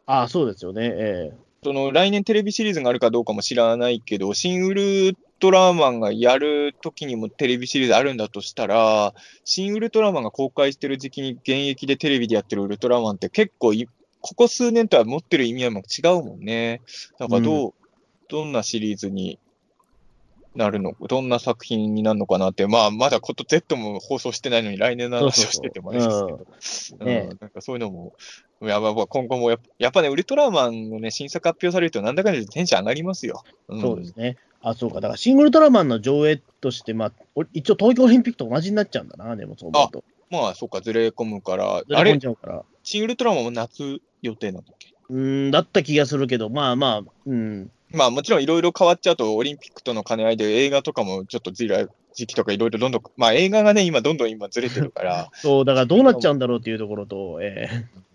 ああ、そうですよね。えその来年テレビシリーズがあるかどうかも知らないけど、新ウルトラマンがやるときにもテレビシリーズあるんだとしたら、新ウルトラマンが公開してる時期に現役でテレビでやってるウルトラマンって結構い、ここ数年とは持ってる意味合いも違うもんね。だからどう、どんなシリーズになるのどんな作品になるのかなって、まあ、まだこと Z も放送してないのに来年の話をしててもあれですけど、なんかそういうのも、やばい今後もやっぱやっぱね、ウルトラマンのね、新作発表されると、なんだかんだでテンション上がりますよ。えんそうですね。あ、そうか。だから、シングルトラマンの上映として、まあ、お一応東京オリンピックと同じになっちゃうんだな、でもそう思うと。まあ、そっか、ずれ込むから、ずれ込んあれ、じゃうから。新ウルトラマンも夏予定なんだっけ？うーん、だった気がするけど、まあまあ、うん。まあ、もちろんいろいろ変わっちゃうと、オリンピックとの兼ね合いで映画とかもちょっとずれ、時期とかいろいろどんどん、まあ映画がね、今どんどん今ずれてるから、そう、だからどうなっちゃうんだろうっていうところと、ええ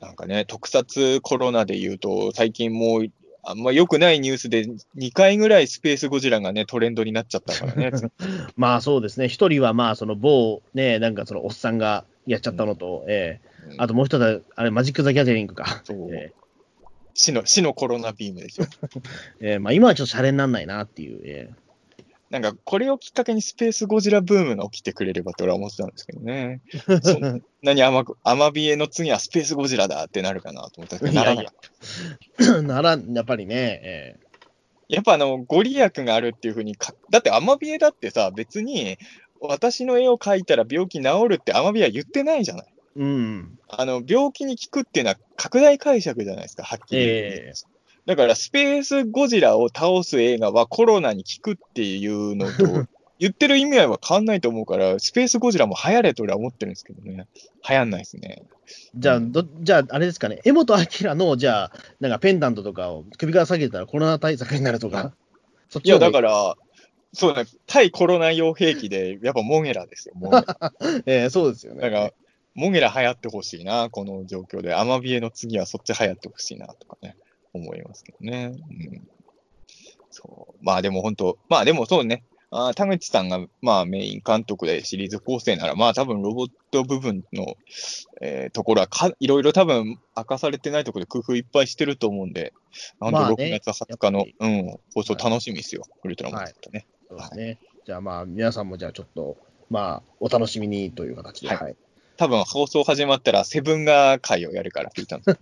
なんかね、特撮コロナで言うと、最近もう、あんま良くないニュースで2回ぐらいスペースゴジラがね、トレンドになっちゃったからね。(laughs) (laughs) まあそうですね。一人はまあ、その某、ね、なんかそのおっさんがやっちゃったのと、ええ。うん。あともう一つは、あれ、マジック・ザ・ギャザリングか。そう。え死の、死のコロナビームですよ。(laughs) えええまあ今はちょっとシャレになんないなっていう。ええなんか、これをきっかけにスペースゴジラブームが起きてくれればと俺は思ってたんですけどね。(laughs) そんなにアマアマビエの次はスペースゴジラだってなるかなと思ったけど、ならない (laughs) なら、やっぱりね、ええやっぱあの、ご利益があるっていうふうにか、だってアマビエだってさ、別に、私の絵を描いたら病気治るってアマビエは言ってないじゃない。うん。あの、病気に効くっていうのは拡大解釈じゃないですか、はっきり言って、ええだから、スペースゴジラを倒す映画はコロナに効くっていうのと、言ってる意味合いは変わんないと思うから、スペースゴジラも流行れと俺は思ってるんですけどね。流行んないですね。じゃあ、どじゃあ、あれですかね、江本明の、じゃあ、なんかペンダントとかを首から下げたらコロナ対策になるとか。(laughs) そっいや、だら、から、そうね、対コロナ用兵器で、やっぱモゲラですよ、モゲラ。(laughs) ええそうですよね。だから、モゲラ流行ってほしいな、この状況で。アマビエの次はそっち流行ってほしいな、とかね、思いますけどね。うん。そう。まあでも本当、まあでもそうね、あ田口さんが、まあ、メイン監督でシリーズ構成なら、まあ、多分ロボット部分の、えーところはか、いろいろ多分明かされてないところで工夫いっぱいしてると思うんで、なんと6月20日の、やっうん、放送楽しみですよ、ウルトラマンとね。そうですね。じゃあまあ、皆さんもじゃあちょっと、まあ、お楽しみにという形で。はい。多分放送始まったら、セブンガー会をやるから聞いたん (laughs) です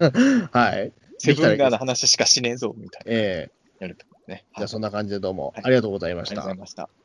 はい。セブンガーの話しかしねえぞ、みたいな。ええやるとね。じゃあそんな感じでどうもはいありがとうございましたありがとうござい。ました。